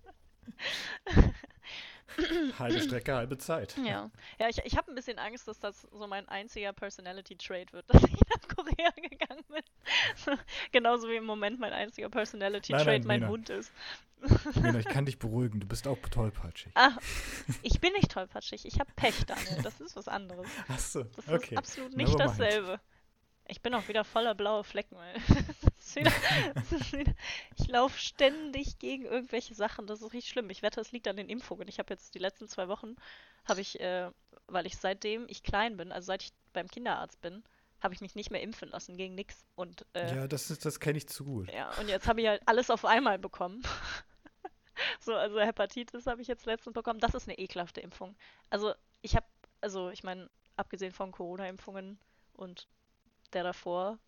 Halbe Strecke, halbe Zeit. Ja, ja ich, ich habe ein bisschen Angst, dass das so mein einziger Personality-Trait wird, dass ich nach Korea gegangen bin. Genauso wie im Moment mein einziger Personality-Trait nein, mein Lena. Hund ist. Lena, ich kann dich beruhigen, du bist auch tollpatschig. Ah, ich bin nicht tollpatschig, ich habe Pech, Daniel. Das ist was anderes. Achso, Das okay. ist absolut nicht Never mind. dasselbe. Ich bin auch wieder voller blaue Flecken. Ist wieder, das ist wieder, ich laufe ständig gegen irgendwelche Sachen. Das ist richtig schlimm. Ich wette, es liegt an den Impfungen. Ich habe jetzt die letzten zwei Wochen, habe ich, äh, weil ich seitdem ich klein bin, also seit ich beim Kinderarzt bin, habe ich mich nicht mehr impfen lassen gegen nichts. Und äh, Ja, das, ist- das kenne ich zu gut. ja, und jetzt habe ich halt alles auf einmal bekommen. So, also Hepatitis habe ich jetzt letztens bekommen. Das ist eine ekelhafte Impfung. Also ich habe, also ich meine, abgesehen von Corona-Impfungen und der davor,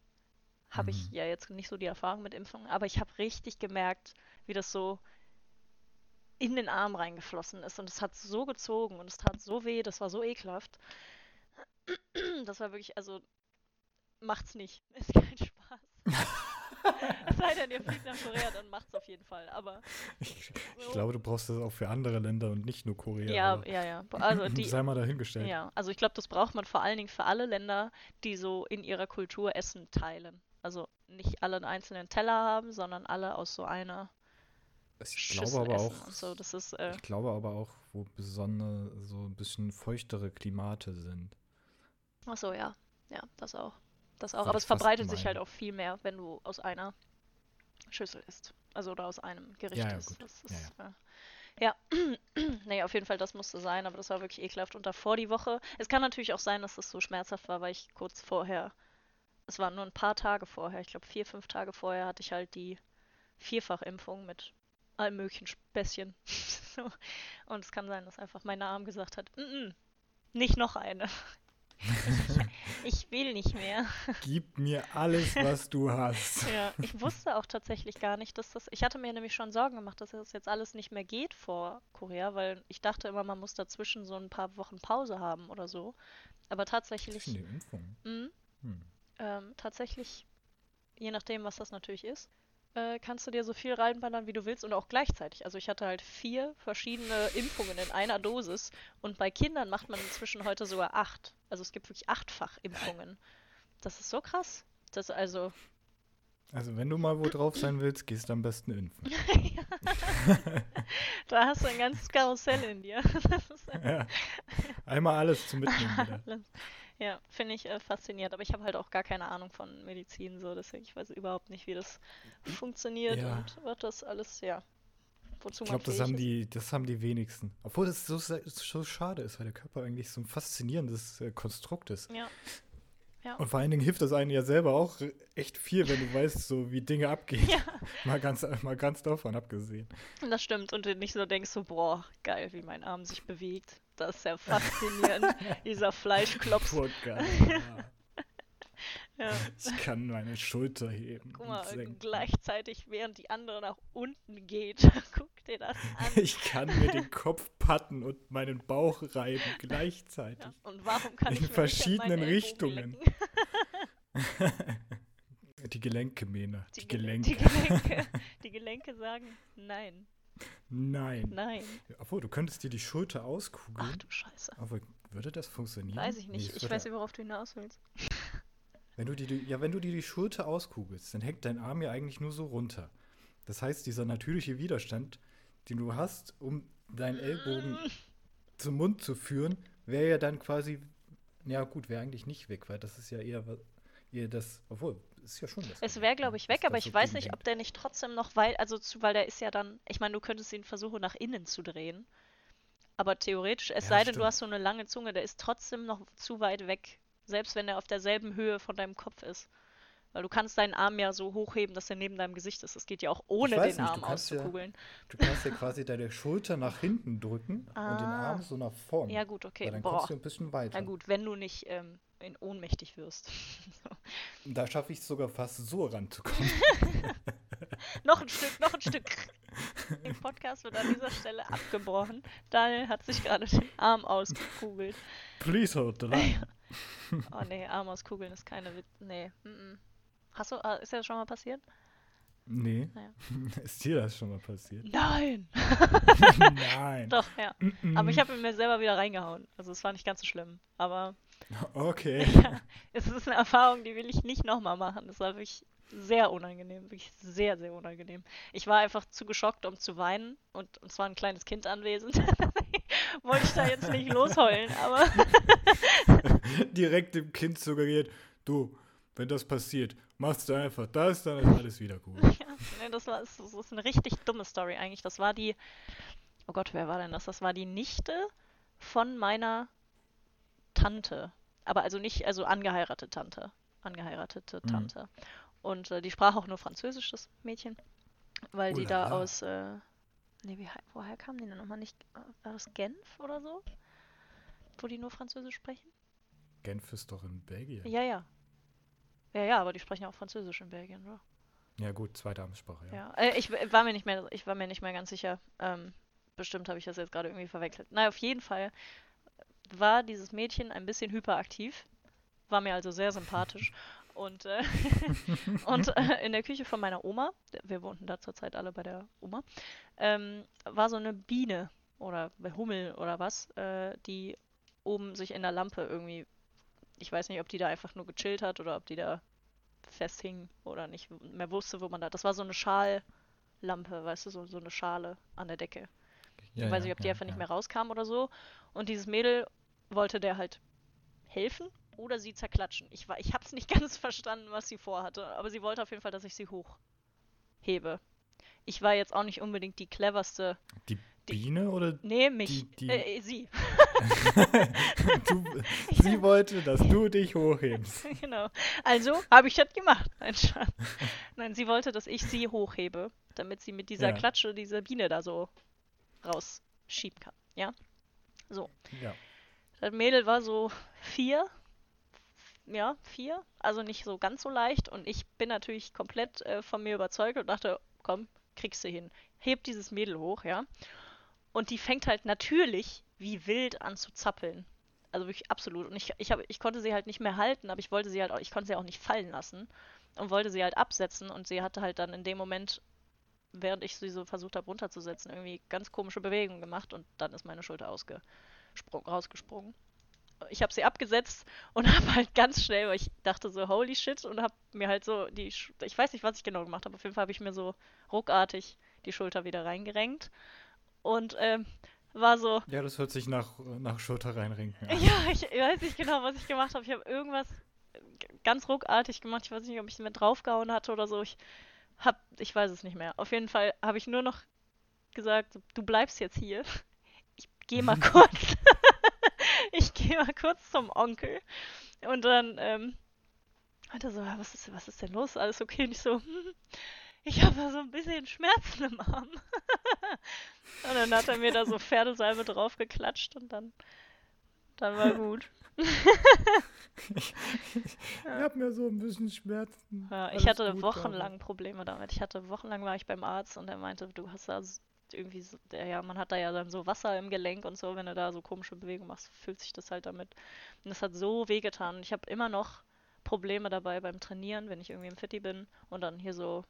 habe ich Mhm. ja jetzt nicht so die Erfahrung mit Impfungen, aber ich habe richtig gemerkt, wie das so in den Arm reingeflossen ist und es hat so gezogen und es tat so weh, das war so ekelhaft. Das war wirklich, also macht's nicht. Ist kein Spaß. Es sei denn, ihr fliegt nach Korea, dann macht's auf jeden Fall. Aber Ich, ich so- glaube, du brauchst das auch für andere Länder und nicht nur Korea. ja, ja, ja. Also die, sei mal dahingestellt. ja, also ich glaube, das braucht man vor allen Dingen für alle Länder, die so in ihrer Kultur Essen teilen. Also nicht alle einen einzelnen Teller haben, sondern alle aus so einer Ich Schüssel glaube aber essen auch, so. Das ist, äh, ich glaube aber auch, wo besondere, so ein bisschen feuchtere Klimate sind. ach so, ja. Ja, das auch. Das auch. Aber es verbreitet sich meinen. halt auch viel mehr, wenn du aus einer Schüssel isst. Also oder aus einem Gericht Ja, ja, isst. gut. Das Ja, ist, ja. Ja, nee, auf jeden Fall, das musste sein, aber das war wirklich ekelhaft. Und davor die Woche, es kann natürlich auch sein, dass das so schmerzhaft war, weil ich kurz vorher, es waren nur ein paar Tage vorher, ich glaube vier, fünf Tage vorher hatte ich halt die Vierfachimpfung mit allem möglichen Späßchen. so. Und es kann sein, dass einfach mein Arm gesagt hat, "Mm, -mm, nicht noch eine. ich, ich will nicht mehr. Gib mir alles, was du hast. Ja, ich wusste auch tatsächlich gar nicht, dass das. Ich hatte mir nämlich schon Sorgen gemacht, dass das jetzt alles nicht mehr geht vor Korea, weil ich dachte immer, man muss dazwischen so ein paar Wochen Pause haben oder so. Aber tatsächlich, Zwischen den Impfungen. mh, Hm. Ähm, tatsächlich, je nachdem, was das natürlich ist, äh, kannst du dir so viel reinballern, wie du willst und auch gleichzeitig. Also ich hatte halt vier verschiedene Impfungen in einer Dosis und bei Kindern macht man inzwischen heute sogar acht. Also es gibt wirklich achtfach Impfungen. Das ist so krass. Das also, Also wenn du mal wo drauf sein willst, gehst du am besten impfen. da hast du ein ganzes Karussell in dir. Ja. Einmal alles zum Mitnehmen wieder. Ja, finde ich äh, faszinierend. Aber ich habe halt auch gar keine Ahnung von Medizin, so deswegen ich weiß überhaupt nicht, wie das funktioniert Ja. und was das alles, ja, wozu Ich glaube, das haben ist. die, das haben die wenigsten. Obwohl das so, so schade ist, weil der Körper eigentlich so ein faszinierendes äh, Konstrukt ist. Ja. Ja. Und vor allen Dingen hilft das einem ja selber auch echt viel, wenn du weißt, so wie Dinge abgehen. Ja, Mal ganz, mal ganz davon abgesehen. das stimmt. Und du nicht so denkst, so, boah, geil, wie mein Arm sich bewegt. Das ist ja faszinierend, dieser Fleischklops. Geil. Ja. Ja. Ich kann meine Schulter heben. Guck mal, gleichzeitig, während die andere nach unten geht. Guck dir das an. Ich kann mir den Kopf patten und meinen Bauch reiben gleichzeitig. Ja. Und warum kann In ich verschiedenen Richtungen. Die Gelenke, Mena. Die, Die, Gele- Gelenke. Die Gelenke. Die Gelenke sagen nein, Nein. nein. Obwohl, du könntest dir die Schulter Ach auskugeln. du Scheiße. Aber würde das funktionieren? Weiß ich Nee, nicht. es Ich weiß nicht, worauf du hinaus willst. Wenn du dir die, ja, wenn du dir die Schulter auskugelst, dann hängt dein Arm ja eigentlich nur so runter. Das heißt, dieser natürliche Widerstand, den du hast, um deinen Ellbogen zum Mund zu führen, wäre ja dann quasi, ja gut, wäre eigentlich nicht weg, weil das ist ja eher, eher das, obwohl, ist ja schon das. Es wäre, ne, glaube ich, weg, aber ich weiß nicht, ob der nicht trotzdem noch weit, also zu, weil der ist ja dann, ich meine, du könntest ihn versuchen, nach innen zu drehen. Aber theoretisch, es Ja, sei denn, du stimmt. hast so eine lange Zunge, der ist trotzdem noch zu weit weg. Selbst wenn er auf derselben Höhe von deinem Kopf ist. Weil du kannst deinen Arm ja so hochheben, dass er neben deinem Gesicht ist. Das geht ja auch ohne den nicht, du Arm ja- auszukugeln. Du kannst ja quasi deine Schulter nach hinten drücken und den Ah. Arm so nach vorn. Ja, gut, okay. Weil dann Boah. kommst du ein bisschen weiter. Na gut, wenn du nicht ähm, in ohnmächtig wirst. so. Da schaffe ich es sogar fast so ranzukommen. Noch ein Stück, noch ein Stück. Im Podcast wird an dieser Stelle abgebrochen. Daniel hat sich gerade den Arm ausgekugelt. Please hold the line. Oh nee, Arm auskugeln ist keine Witz. Nee. Mm -mm. Hast du, äh, ist das schon mal passiert? Nee. Naja. Ist dir das schon mal passiert? Nein! Nein. Doch, ja. Aber ich habe mir selber wieder reingehauen. Also es war nicht ganz so schlimm. Aber Okay. ja, es ist eine Erfahrung, die will ich nicht nochmal machen. Das war wirklich sehr unangenehm. Wirklich sehr, sehr unangenehm. Ich war einfach zu geschockt, um zu weinen. Und, und zwar ein kleines Kind anwesend. Wollte ich da jetzt nicht losheulen, aber Direkt dem Kind suggeriert, du, wenn das passiert, machst du einfach das, dann ist alles wieder gut. Ja, nee, das war das ist eine richtig dumme Story eigentlich. Das war die, oh Gott, wer war denn das? Das war die Nichte von meiner Tante. Aber also nicht, also angeheiratete Tante. Angeheiratete Mhm. Tante. Und äh, die sprach auch nur Französisch, das Mädchen. Weil Oh die da aus, äh, nee, wie, woher kamen die denn nochmal nicht? War das Genf oder so? Wo die nur Französisch sprechen? Genf ist doch in Belgien. Ja, ja. Ja, ja, aber die sprechen ja auch Französisch in Belgien, oder? Ja, gut, zweite Amtssprache, ja. Ja, äh, ich w- war mir nicht mehr, ich war mir nicht mehr ganz sicher. Ähm, bestimmt habe ich das jetzt gerade irgendwie verwechselt. Na, auf jeden Fall war dieses Mädchen ein bisschen hyperaktiv, war mir also sehr sympathisch. Und, äh, und äh, in der Küche von meiner Oma, wir wohnten da zurzeit alle bei der Oma, ähm, war so eine Biene oder Hummel oder was, äh, die oben sich in der Lampe irgendwie, ich weiß nicht, ob die da einfach nur gechillt hat oder ob die da festhing oder nicht mehr wusste, wo man da. Das war so eine Schallampe, weißt du, so, so eine Schale an der Decke. Ja, ich weiß ja, nicht, ob die ja, einfach nicht mehr rauskam oder so. Und dieses Mädel wollte der halt helfen oder sie zerklatschen. Ich, war, ich habe es nicht ganz verstanden, was sie vorhatte, aber sie wollte auf jeden Fall, dass ich sie hoch hebe. Ich war jetzt auch nicht unbedingt die cleverste. Die Biene oder Nee, mich. Die- die- Äh, sie. Du, sie wollte, dass du dich hochhebst? genau. Also habe ich das gemacht. Nein. Nein, sie wollte, dass ich sie hochhebe, damit sie mit dieser Ja. Klatsche diese Biene da so rausschieben kann. Ja? So. Ja. Das Mädel war so vier. Ja, vier. Also nicht so ganz so leicht. Und ich bin natürlich komplett äh, von mir überzeugt und dachte, komm, kriegst du hin. Heb dieses Mädel hoch, ja. Und die fängt halt natürlich wie wild an zu zappeln. Also wirklich absolut. Und ich, ich, hab, ich konnte sie halt nicht mehr halten, aber ich wollte sie halt auch, ich konnte sie auch nicht fallen lassen und wollte sie halt absetzen. Und sie hatte halt dann in dem Moment, während ich sie so versucht habe runterzusetzen, irgendwie ganz komische Bewegungen gemacht und dann ist meine Schulter ausgesprungen, rausgesprungen. Ich habe sie abgesetzt und habe halt ganz schnell, weil ich dachte so, holy shit, und habe mir halt so die, ich weiß nicht, was ich genau gemacht habe, auf jeden Fall habe ich mir so ruckartig die Schulter wieder reingerenkt und ähm, war so, ja, das hört sich nach, nach Schulter reinringen. an. ja, ich weiß nicht genau, was ich gemacht habe. Ich habe irgendwas ganz ruckartig gemacht. Ich weiß nicht, ob ich mit draufgehauen hatte oder so. Ich hab, ich weiß es nicht mehr. Auf jeden Fall habe ich nur noch gesagt, du bleibst jetzt hier. Ich gehe mal kurz. ich gehe mal kurz zum Onkel. Und dann ähm, hat er so, "Ja, was ist, was ist denn los? Alles okay? Und ich so, "Hm, ich habe so ein bisschen Schmerzen im Arm. und dann hat er mir da so Pferdesalbe draufgeklatscht und dann, dann war gut. Ich habe mir so ein bisschen Schmerzen. Ja, ich hatte wochenlang Probleme damit. Ich hatte wochenlang war ich beim Arzt und er meinte, du hast da irgendwie so, ja, man hat da ja dann so Wasser im Gelenk und so, wenn du da so komische Bewegungen machst, fühlt sich das halt damit. Und das hat so wehgetan. Ich habe immer noch Probleme dabei beim Trainieren, wenn ich irgendwie im Fitti bin und dann hier so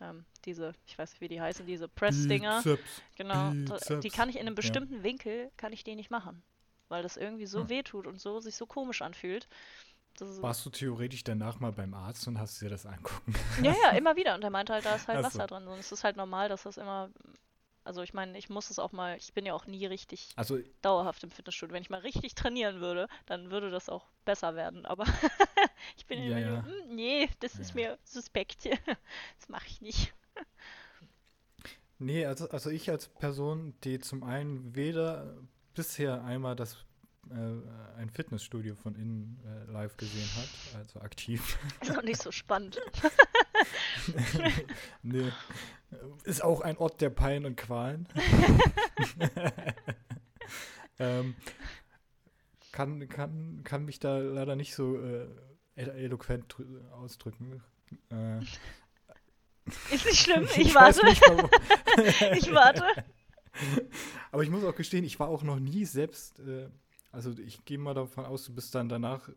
ähm, diese, ich weiß nicht, wie die heißen, diese Press-Dinger. Bizeps. Genau, da- die Bizeps. kann ich in einem Ja. bestimmten Winkel, kann ich die nicht machen. Weil das irgendwie so Hm. weh tut und so sich so komisch anfühlt. Warst du theoretisch danach mal beim Arzt und hast dir das angucken? ja, ja, immer wieder. Und er meinte halt, da ist halt so. Wasser drin. Und es ist halt normal, dass das immer. Also ich meine, ich muss es auch mal, ich bin ja auch nie richtig Also, dauerhaft im Fitnessstudio. Wenn ich mal richtig trainieren würde, dann würde das auch besser werden. Aber ich bin Ja, immer ja. "Hm, nee, das ist Ja. mir suspekt. das mache ich nicht. nee, also, also ich als Person, die zum einen weder bisher einmal das äh, ein Fitnessstudio von innen äh, live gesehen hat, also aktiv. Ist auch nicht so spannend. nee. Ist auch ein Ort der Pein und Qualen. ähm, kann, kann, kann mich da leider nicht so äh, elo- eloquent drü- ausdrücken. Äh, Ist nicht schlimm, ich, weiß warte. nicht, ich warte. Aber ich muss auch gestehen, ich war auch noch nie selbst, äh, also ich gehe mal davon aus, du bist dann danach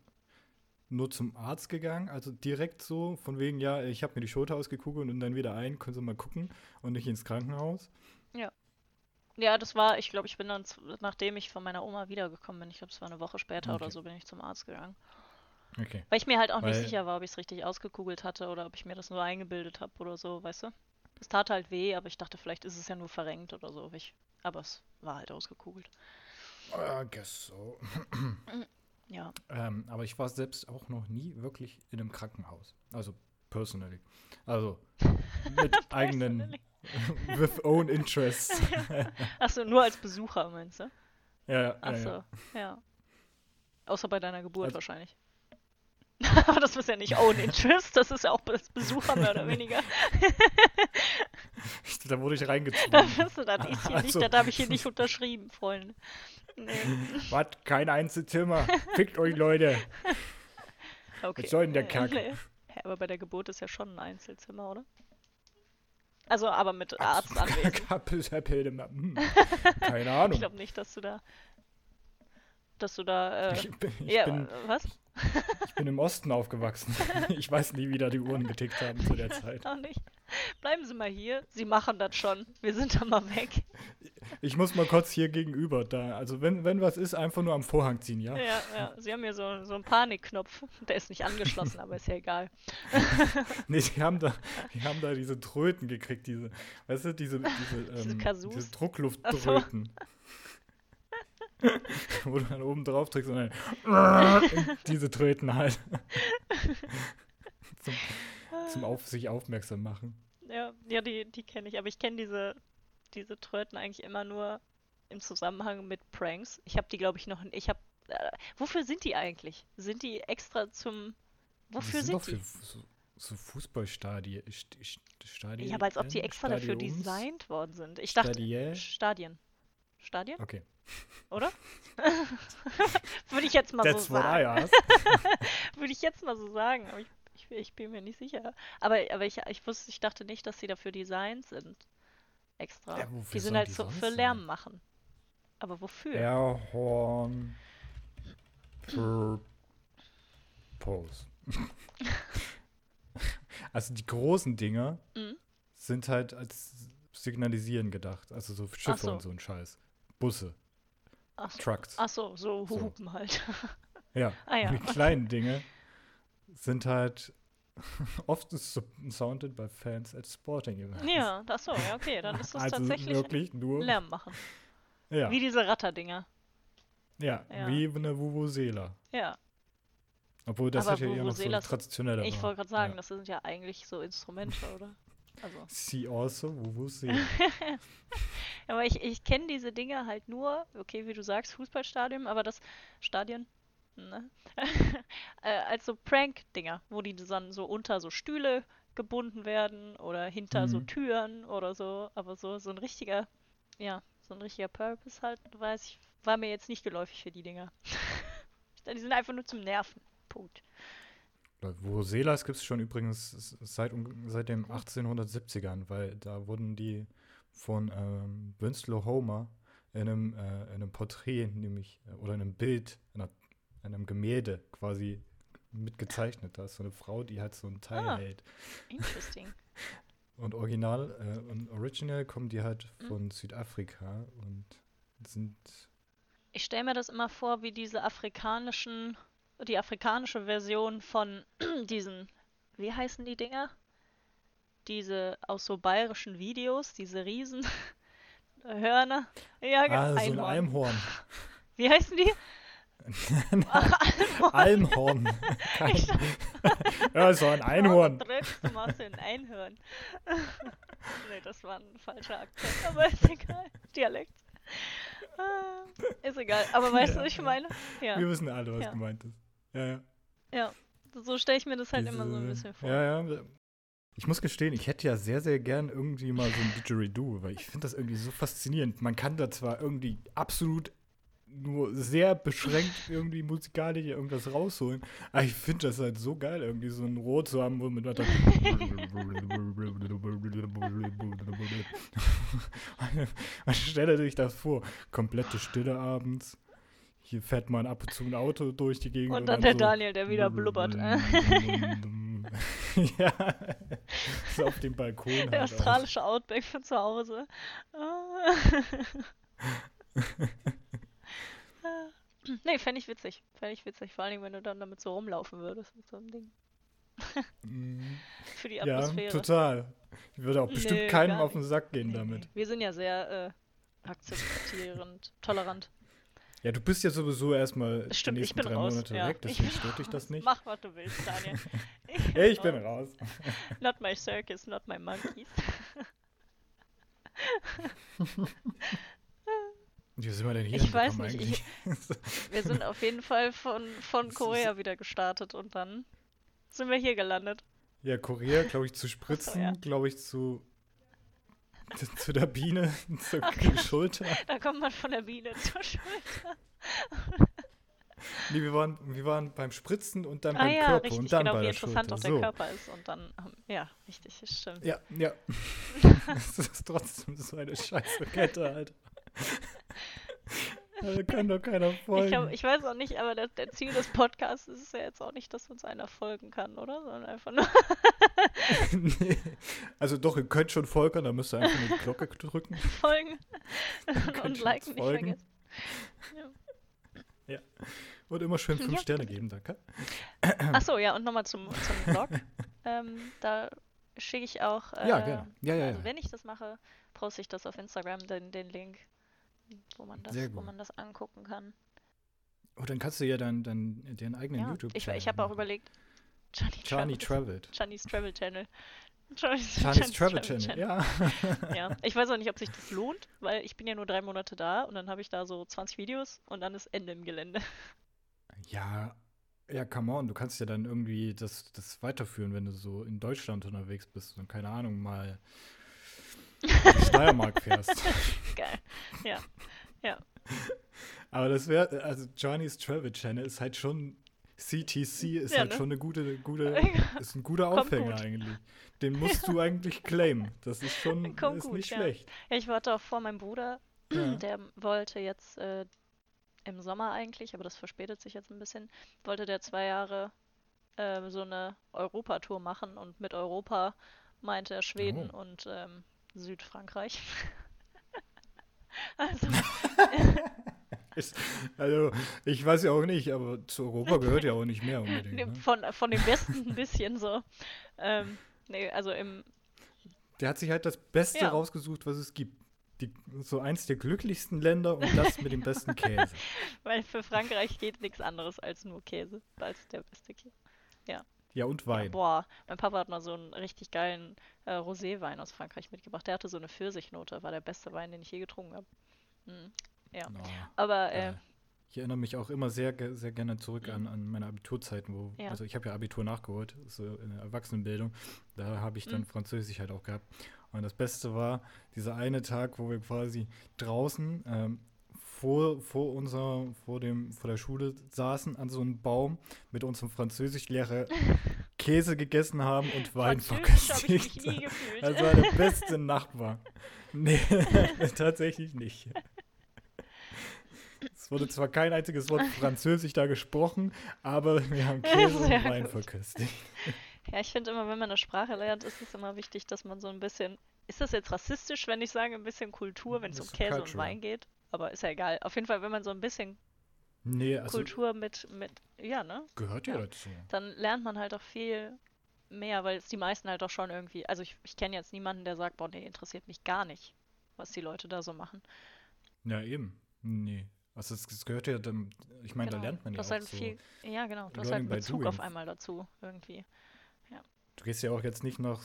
nur zum Arzt gegangen, also direkt so, von wegen, ja, ich habe mir die Schulter ausgekugelt und dann wieder ein, können Sie mal gucken und nicht ins Krankenhaus. Ja, das war, ich glaube, ich bin dann, nachdem ich von meiner Oma wiedergekommen bin, ich glaube, es war eine Woche später oder Okay. so, bin ich zum Arzt gegangen. Okay. Weil ich mir halt auch nicht Weil- sicher war, ob ich es richtig ausgekugelt hatte oder ob ich mir das nur eingebildet habe oder so, weißt du? Es tat halt weh, aber ich dachte, vielleicht ist es ja nur verrenkt oder so. Ich, aber es war halt ausgekugelt. I guess so. Ja. Ähm, aber ich war selbst auch noch nie wirklich in einem Krankenhaus. Also personally. Also mit eigenen, with own interests. Achso, nur als Besucher, meinst du? ja, ja, Achso, ja, ja. ja. Außer bei deiner Geburt Also- wahrscheinlich. aber das ist ja nicht Own Interest, das ist ja auch Besucher mehr oder weniger. Da wurde ich Da reingezogen. bist du, das ist hier Also- nicht, das habe ich hier nicht unterschrieben, Freunde. Nee. Was? Kein Einzelzimmer. Fickt euch, Leute. Okay. Was soll denn der Kack? nee. Aber bei der Geburt ist ja schon ein Einzelzimmer, oder? Also, aber mit Arzt anwesend. Hm. Keine Ich Ahnung. glaube nicht, dass du da. Dass du da. Äh, Ich, bin, ich, ja, bin, was? Ich bin im Osten aufgewachsen. Ich weiß nie, wie da die Uhren getickt haben zu der Zeit. Auch nicht. Bleiben Sie mal hier. Sie machen das schon. Wir sind da mal weg. Ich muss mal kurz hier gegenüber da. Also wenn, wenn was ist, einfach nur am Vorhang ziehen, ja? Ja, ja. Sie haben hier so, so einen Panikknopf. Der ist nicht angeschlossen, aber ist ja egal. Nee, die haben da, die haben da diese Tröten gekriegt, diese, weißt du, diese, diese, Diese ähm, diese Drucklufttröten. Wo du dann oben drauf drückst und dann diese Tröten halt. zum, zum auf sich aufmerksam machen. Ja, Ja, die, die kenne ich, aber ich kenne diese, diese Tröten eigentlich immer nur im Zusammenhang mit Pranks. Ich habe die, glaube ich, noch. Ich habe. Äh, wofür sind die eigentlich? Sind die extra zum. Wofür die sind, sind die? für so, so Fußballstadien. St St Stadien. Ja, aber als ob die extra dafür Stadions? designt worden sind. Ich dachte. Stadien? Stadien. Stadien, Okay. Oder? Würde ich jetzt mal That's so sagen. Würde ich jetzt mal so sagen, aber ich, ich, ich bin mir nicht sicher. Aber, aber ich, ich wusste, ich dachte nicht, dass die dafür designt sind. Extra. Ja, die sind halt die so für sein? Lärm machen. Aber wofür? Airhorn. Purpose. also die großen Dinger Mhm. sind halt als Signalisieren gedacht. Also so Schiffe so. und so ein Scheiß. Busse, Ach, so- Trucks. ach so, so So. Hupen halt. Ja. Ah ja, die kleinen Dinge sind halt oft so- sounded by Fans at Sporting Events. ja, ach so, ja, okay, dann ist das also tatsächlich wirklich nur. Lärm machen. Ja. Wie diese Ratterdinger. ja, Ja. wie eine Vuvuzela. Ja, Obwohl das Aber hat ja noch so traditioneller ich wollte gerade sagen, ja. das sind ja eigentlich so Instrumente, oder? Also. See also Vuvuzela. Aber ich, ich kenne diese Dinge halt nur, okay, wie du sagst, Fußballstadion, aber das Stadion, ne? äh, als so Prank-Dinger, wo die dann so unter so Stühle gebunden werden oder hinter so Mhm. Türen oder so, aber so, so ein richtiger, ja, so ein richtiger Purpose halt, weiß ich, war mir jetzt nicht geläufig für die Dinger. Die sind einfach nur zum Nerven. Punkt. Vuvuzelas gibt es schon übrigens seit, seit den 1870ern, weil da wurden die von ähm, Winslow Homer in einem, äh, in einem Porträt, nämlich, äh, oder in einem Bild, in, einer, in einem Gemälde quasi mitgezeichnet. Da ist so eine Frau, die halt so ein Teil Ah. hält. Interesting. Und original äh, und original kommen die halt Mhm. von Südafrika und sind Ich stelle mir das immer vor, wie diese afrikanischen, die afrikanische Version von diesen, wie heißen die Dinger? Diese aus so bayerischen Videos, diese riesen Hörner. Ja, genau. ah, so ein Einhorn. Almhorn. Wie heißen die? Ach, Einhorn. Almhorn. Kein, ja, so ein Einhorn. Du machst ein Einhorn. nee, das war ein falscher Akzent, aber ist egal. Dialekt. Ah, Ist egal. Aber weißt du, Ja, was ich meine? Ja. Wir wissen alle, was Ja. gemeint ist. Ja, ja. Ja, so stelle ich mir das halt immer so ein Diese- bisschen vor. Ja, ja. Ich muss gestehen, ich hätte ja sehr, sehr gern irgendwie mal so ein Didgeridoo, weil ich finde das irgendwie so faszinierend. Man kann da zwar irgendwie absolut nur sehr beschränkt irgendwie musikalisch irgendwas rausholen, aber ich finde das halt so geil, irgendwie so ein Rot zu haben, wo mit weiter. Man stelle sich das vor, komplette Stille abends. Hier fährt man ab und zu ein Auto durch die Gegend. Und dann der so Daniel, der wieder blubbert. ja, so auf dem Balkon. Der halt auch. australische Outback von zu Hause. Ah. nee, fände ich witzig. Fände ich witzig. Vor allem, wenn du dann damit so rumlaufen würdest mit so einem Ding. Für die Ja, Atmosphäre. total. Ich würde auch bestimmt Nö, keinem auf den Sack gehen Nee, damit. nee. Wir sind ja sehr äh, akzeptierend, tolerant. Ja, du bist ja sowieso erstmal die Stimmt, ich nächsten bin drei raus. Monate ja. weg, Ich deswegen bin stört dich das nicht. Mach, was du willst, Daniel. Ja, ich bin raus. Not my circus, not my monkeys. Wie sind wir denn hier Ich weiß nicht, eigentlich? Wir sind auf jeden Fall von, von Korea wieder gestartet und dann sind wir hier gelandet. ja, Korea, glaube ich, zu Spritzen, ja. glaube ich, zu, zu, zu der Biene, zur. Schulter. Da kommt man von der Biene zur Schulter. Nee, wir waren, wir waren beim Spritzen und dann Ah beim ja, Körper richtig, und dann genau, bei wie der interessant Schulter. auch der so. Körper ist. Und dann, ähm, ja, richtig, das stimmt. Ja, ja. das ist trotzdem so eine scheiße Kette, Alter. Da kann doch keiner folgen. Ich, hab, ich weiß auch nicht, aber der, der Ziel des Podcasts ist ja jetzt auch nicht, dass uns einer folgen kann, oder? Sondern einfach nur. nee. Also doch, ihr könnt schon folgen, da müsst ihr einfach nur die Glocke drücken. folgen und liken nicht vergessen. Und immer schön fünf Ja. Sterne geben, danke. Achso, ja, und nochmal zum, zum Blog. ähm, da schicke ich auch. Äh, Ja, gerne. Ja, ja, Also, ja. wenn ich das mache, poste ich das auf Instagram, den, den Link, wo man, das, wo man das angucken kann. Oh, dann kannst du ja dann, dann den eigenen Ja, YouTube ich, ich habe auch überlegt, Johnny, Johnny. Traveled. Johnny's Travel Channel. Charlie's, Chinese Travel Channel, ja. Ja, ich weiß auch nicht, ob sich das lohnt, weil ich bin ja nur drei Monate da und dann habe ich da so 20 Videos und dann ist Ende im Gelände. Ja, ja, come on, du kannst ja dann irgendwie das, das weiterführen, wenn du so in Deutschland unterwegs bist und keine Ahnung, mal Steiermark fährst. Geil. Ja, ja. Aber das wäre, also Johnny's Travel Channel ist halt schon, CTC ist Ja, halt ne? schon eine gute, gute, ist ein guter Kommt Aufhänger gut. eigentlich. Den musst du eigentlich claimen. Das ist schon, Kommt ist gut, nicht ja. schlecht. Ja, ich warte auch vor meinem Bruder, der wollte jetzt äh, im Sommer eigentlich, aber das verspätet sich jetzt ein bisschen, wollte der zwei Jahre äh, so eine Europatour machen und mit Europa meinte er Schweden Oh. und ähm, Südfrankreich. also, Ist, also, ich weiß ja auch nicht, aber zu Europa gehört ja auch nicht mehr unbedingt. Ne? von, von dem Westen ein bisschen so. Ähm, nee, also im, Der hat sich halt das Beste Ja. rausgesucht, was es gibt. Die, so eins der glücklichsten Länder und das mit dem besten Käse. weil für Frankreich geht nichts anderes als nur Käse, als der beste Käse. Ja, und Ja, Wein. boah, mein Papa hat mal so einen richtig geilen äh, Roséwein aus Frankreich mitgebracht. Der hatte so eine Pfirsichnote, war der beste Wein, den ich je getrunken habe. Mhm. Ja. Oh, Aber äh, äh, ich erinnere mich auch immer sehr, sehr gerne zurück Mhm. an, an meine Abiturzeiten, wo, Ja. also ich habe ja Abitur nachgeholt, so in der Erwachsenenbildung. Da habe ich dann Mhm. Französisch halt auch gehabt. Und das Beste war dieser eine Tag, wo wir quasi draußen ähm, vor, vor, unser, vor, dem, vor der Schule saßen an so einem Baum mit unserem Französischlehrer Käse gegessen haben und Wein Französisch habe ich mich verköstigt. nie gefühlt. War der beste Nachbar. Nee, tatsächlich nicht. Es wurde zwar kein einziges Wort Französisch da gesprochen, aber wir haben Käse und Wein gut. verköstigt. Ja, ich finde immer, wenn man eine Sprache lernt, ist es immer wichtig, dass man so ein bisschen. Ist das jetzt rassistisch, wenn ich sage, ein bisschen Kultur, wenn es um Käse und cultural. Wein geht? Aber ist ja egal. Auf jeden Fall, wenn man so ein bisschen Nee, also Kultur mit, mit, ja, ne? gehört ja, Ja. dazu. Dann lernt man halt auch viel mehr, weil es die meisten halt auch schon irgendwie. Also ich, ich kenne jetzt niemanden, der sagt, boah, nee, interessiert mich gar nicht, was die Leute da so machen. Ja, eben. Nee. Also es, es gehört ja dann, ich meine, da Genau. lernt man ja hast auch halt so. viel, ja genau, du hast halt einen Bezug auf einmal dazu irgendwie. Du gehst ja auch jetzt nicht nach,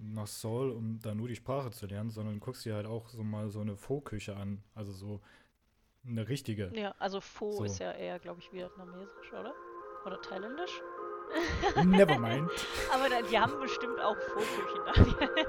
nach Seoul, um da nur die Sprache zu lernen, sondern guckst dir halt auch so mal so eine Pho-Küche an. Also so eine richtige. Ja, also Pho So. ist ja eher, glaube ich, vietnamesisch, oder? Oder thailändisch? Nevermind. Aber die haben bestimmt auch Pho-Küchen da.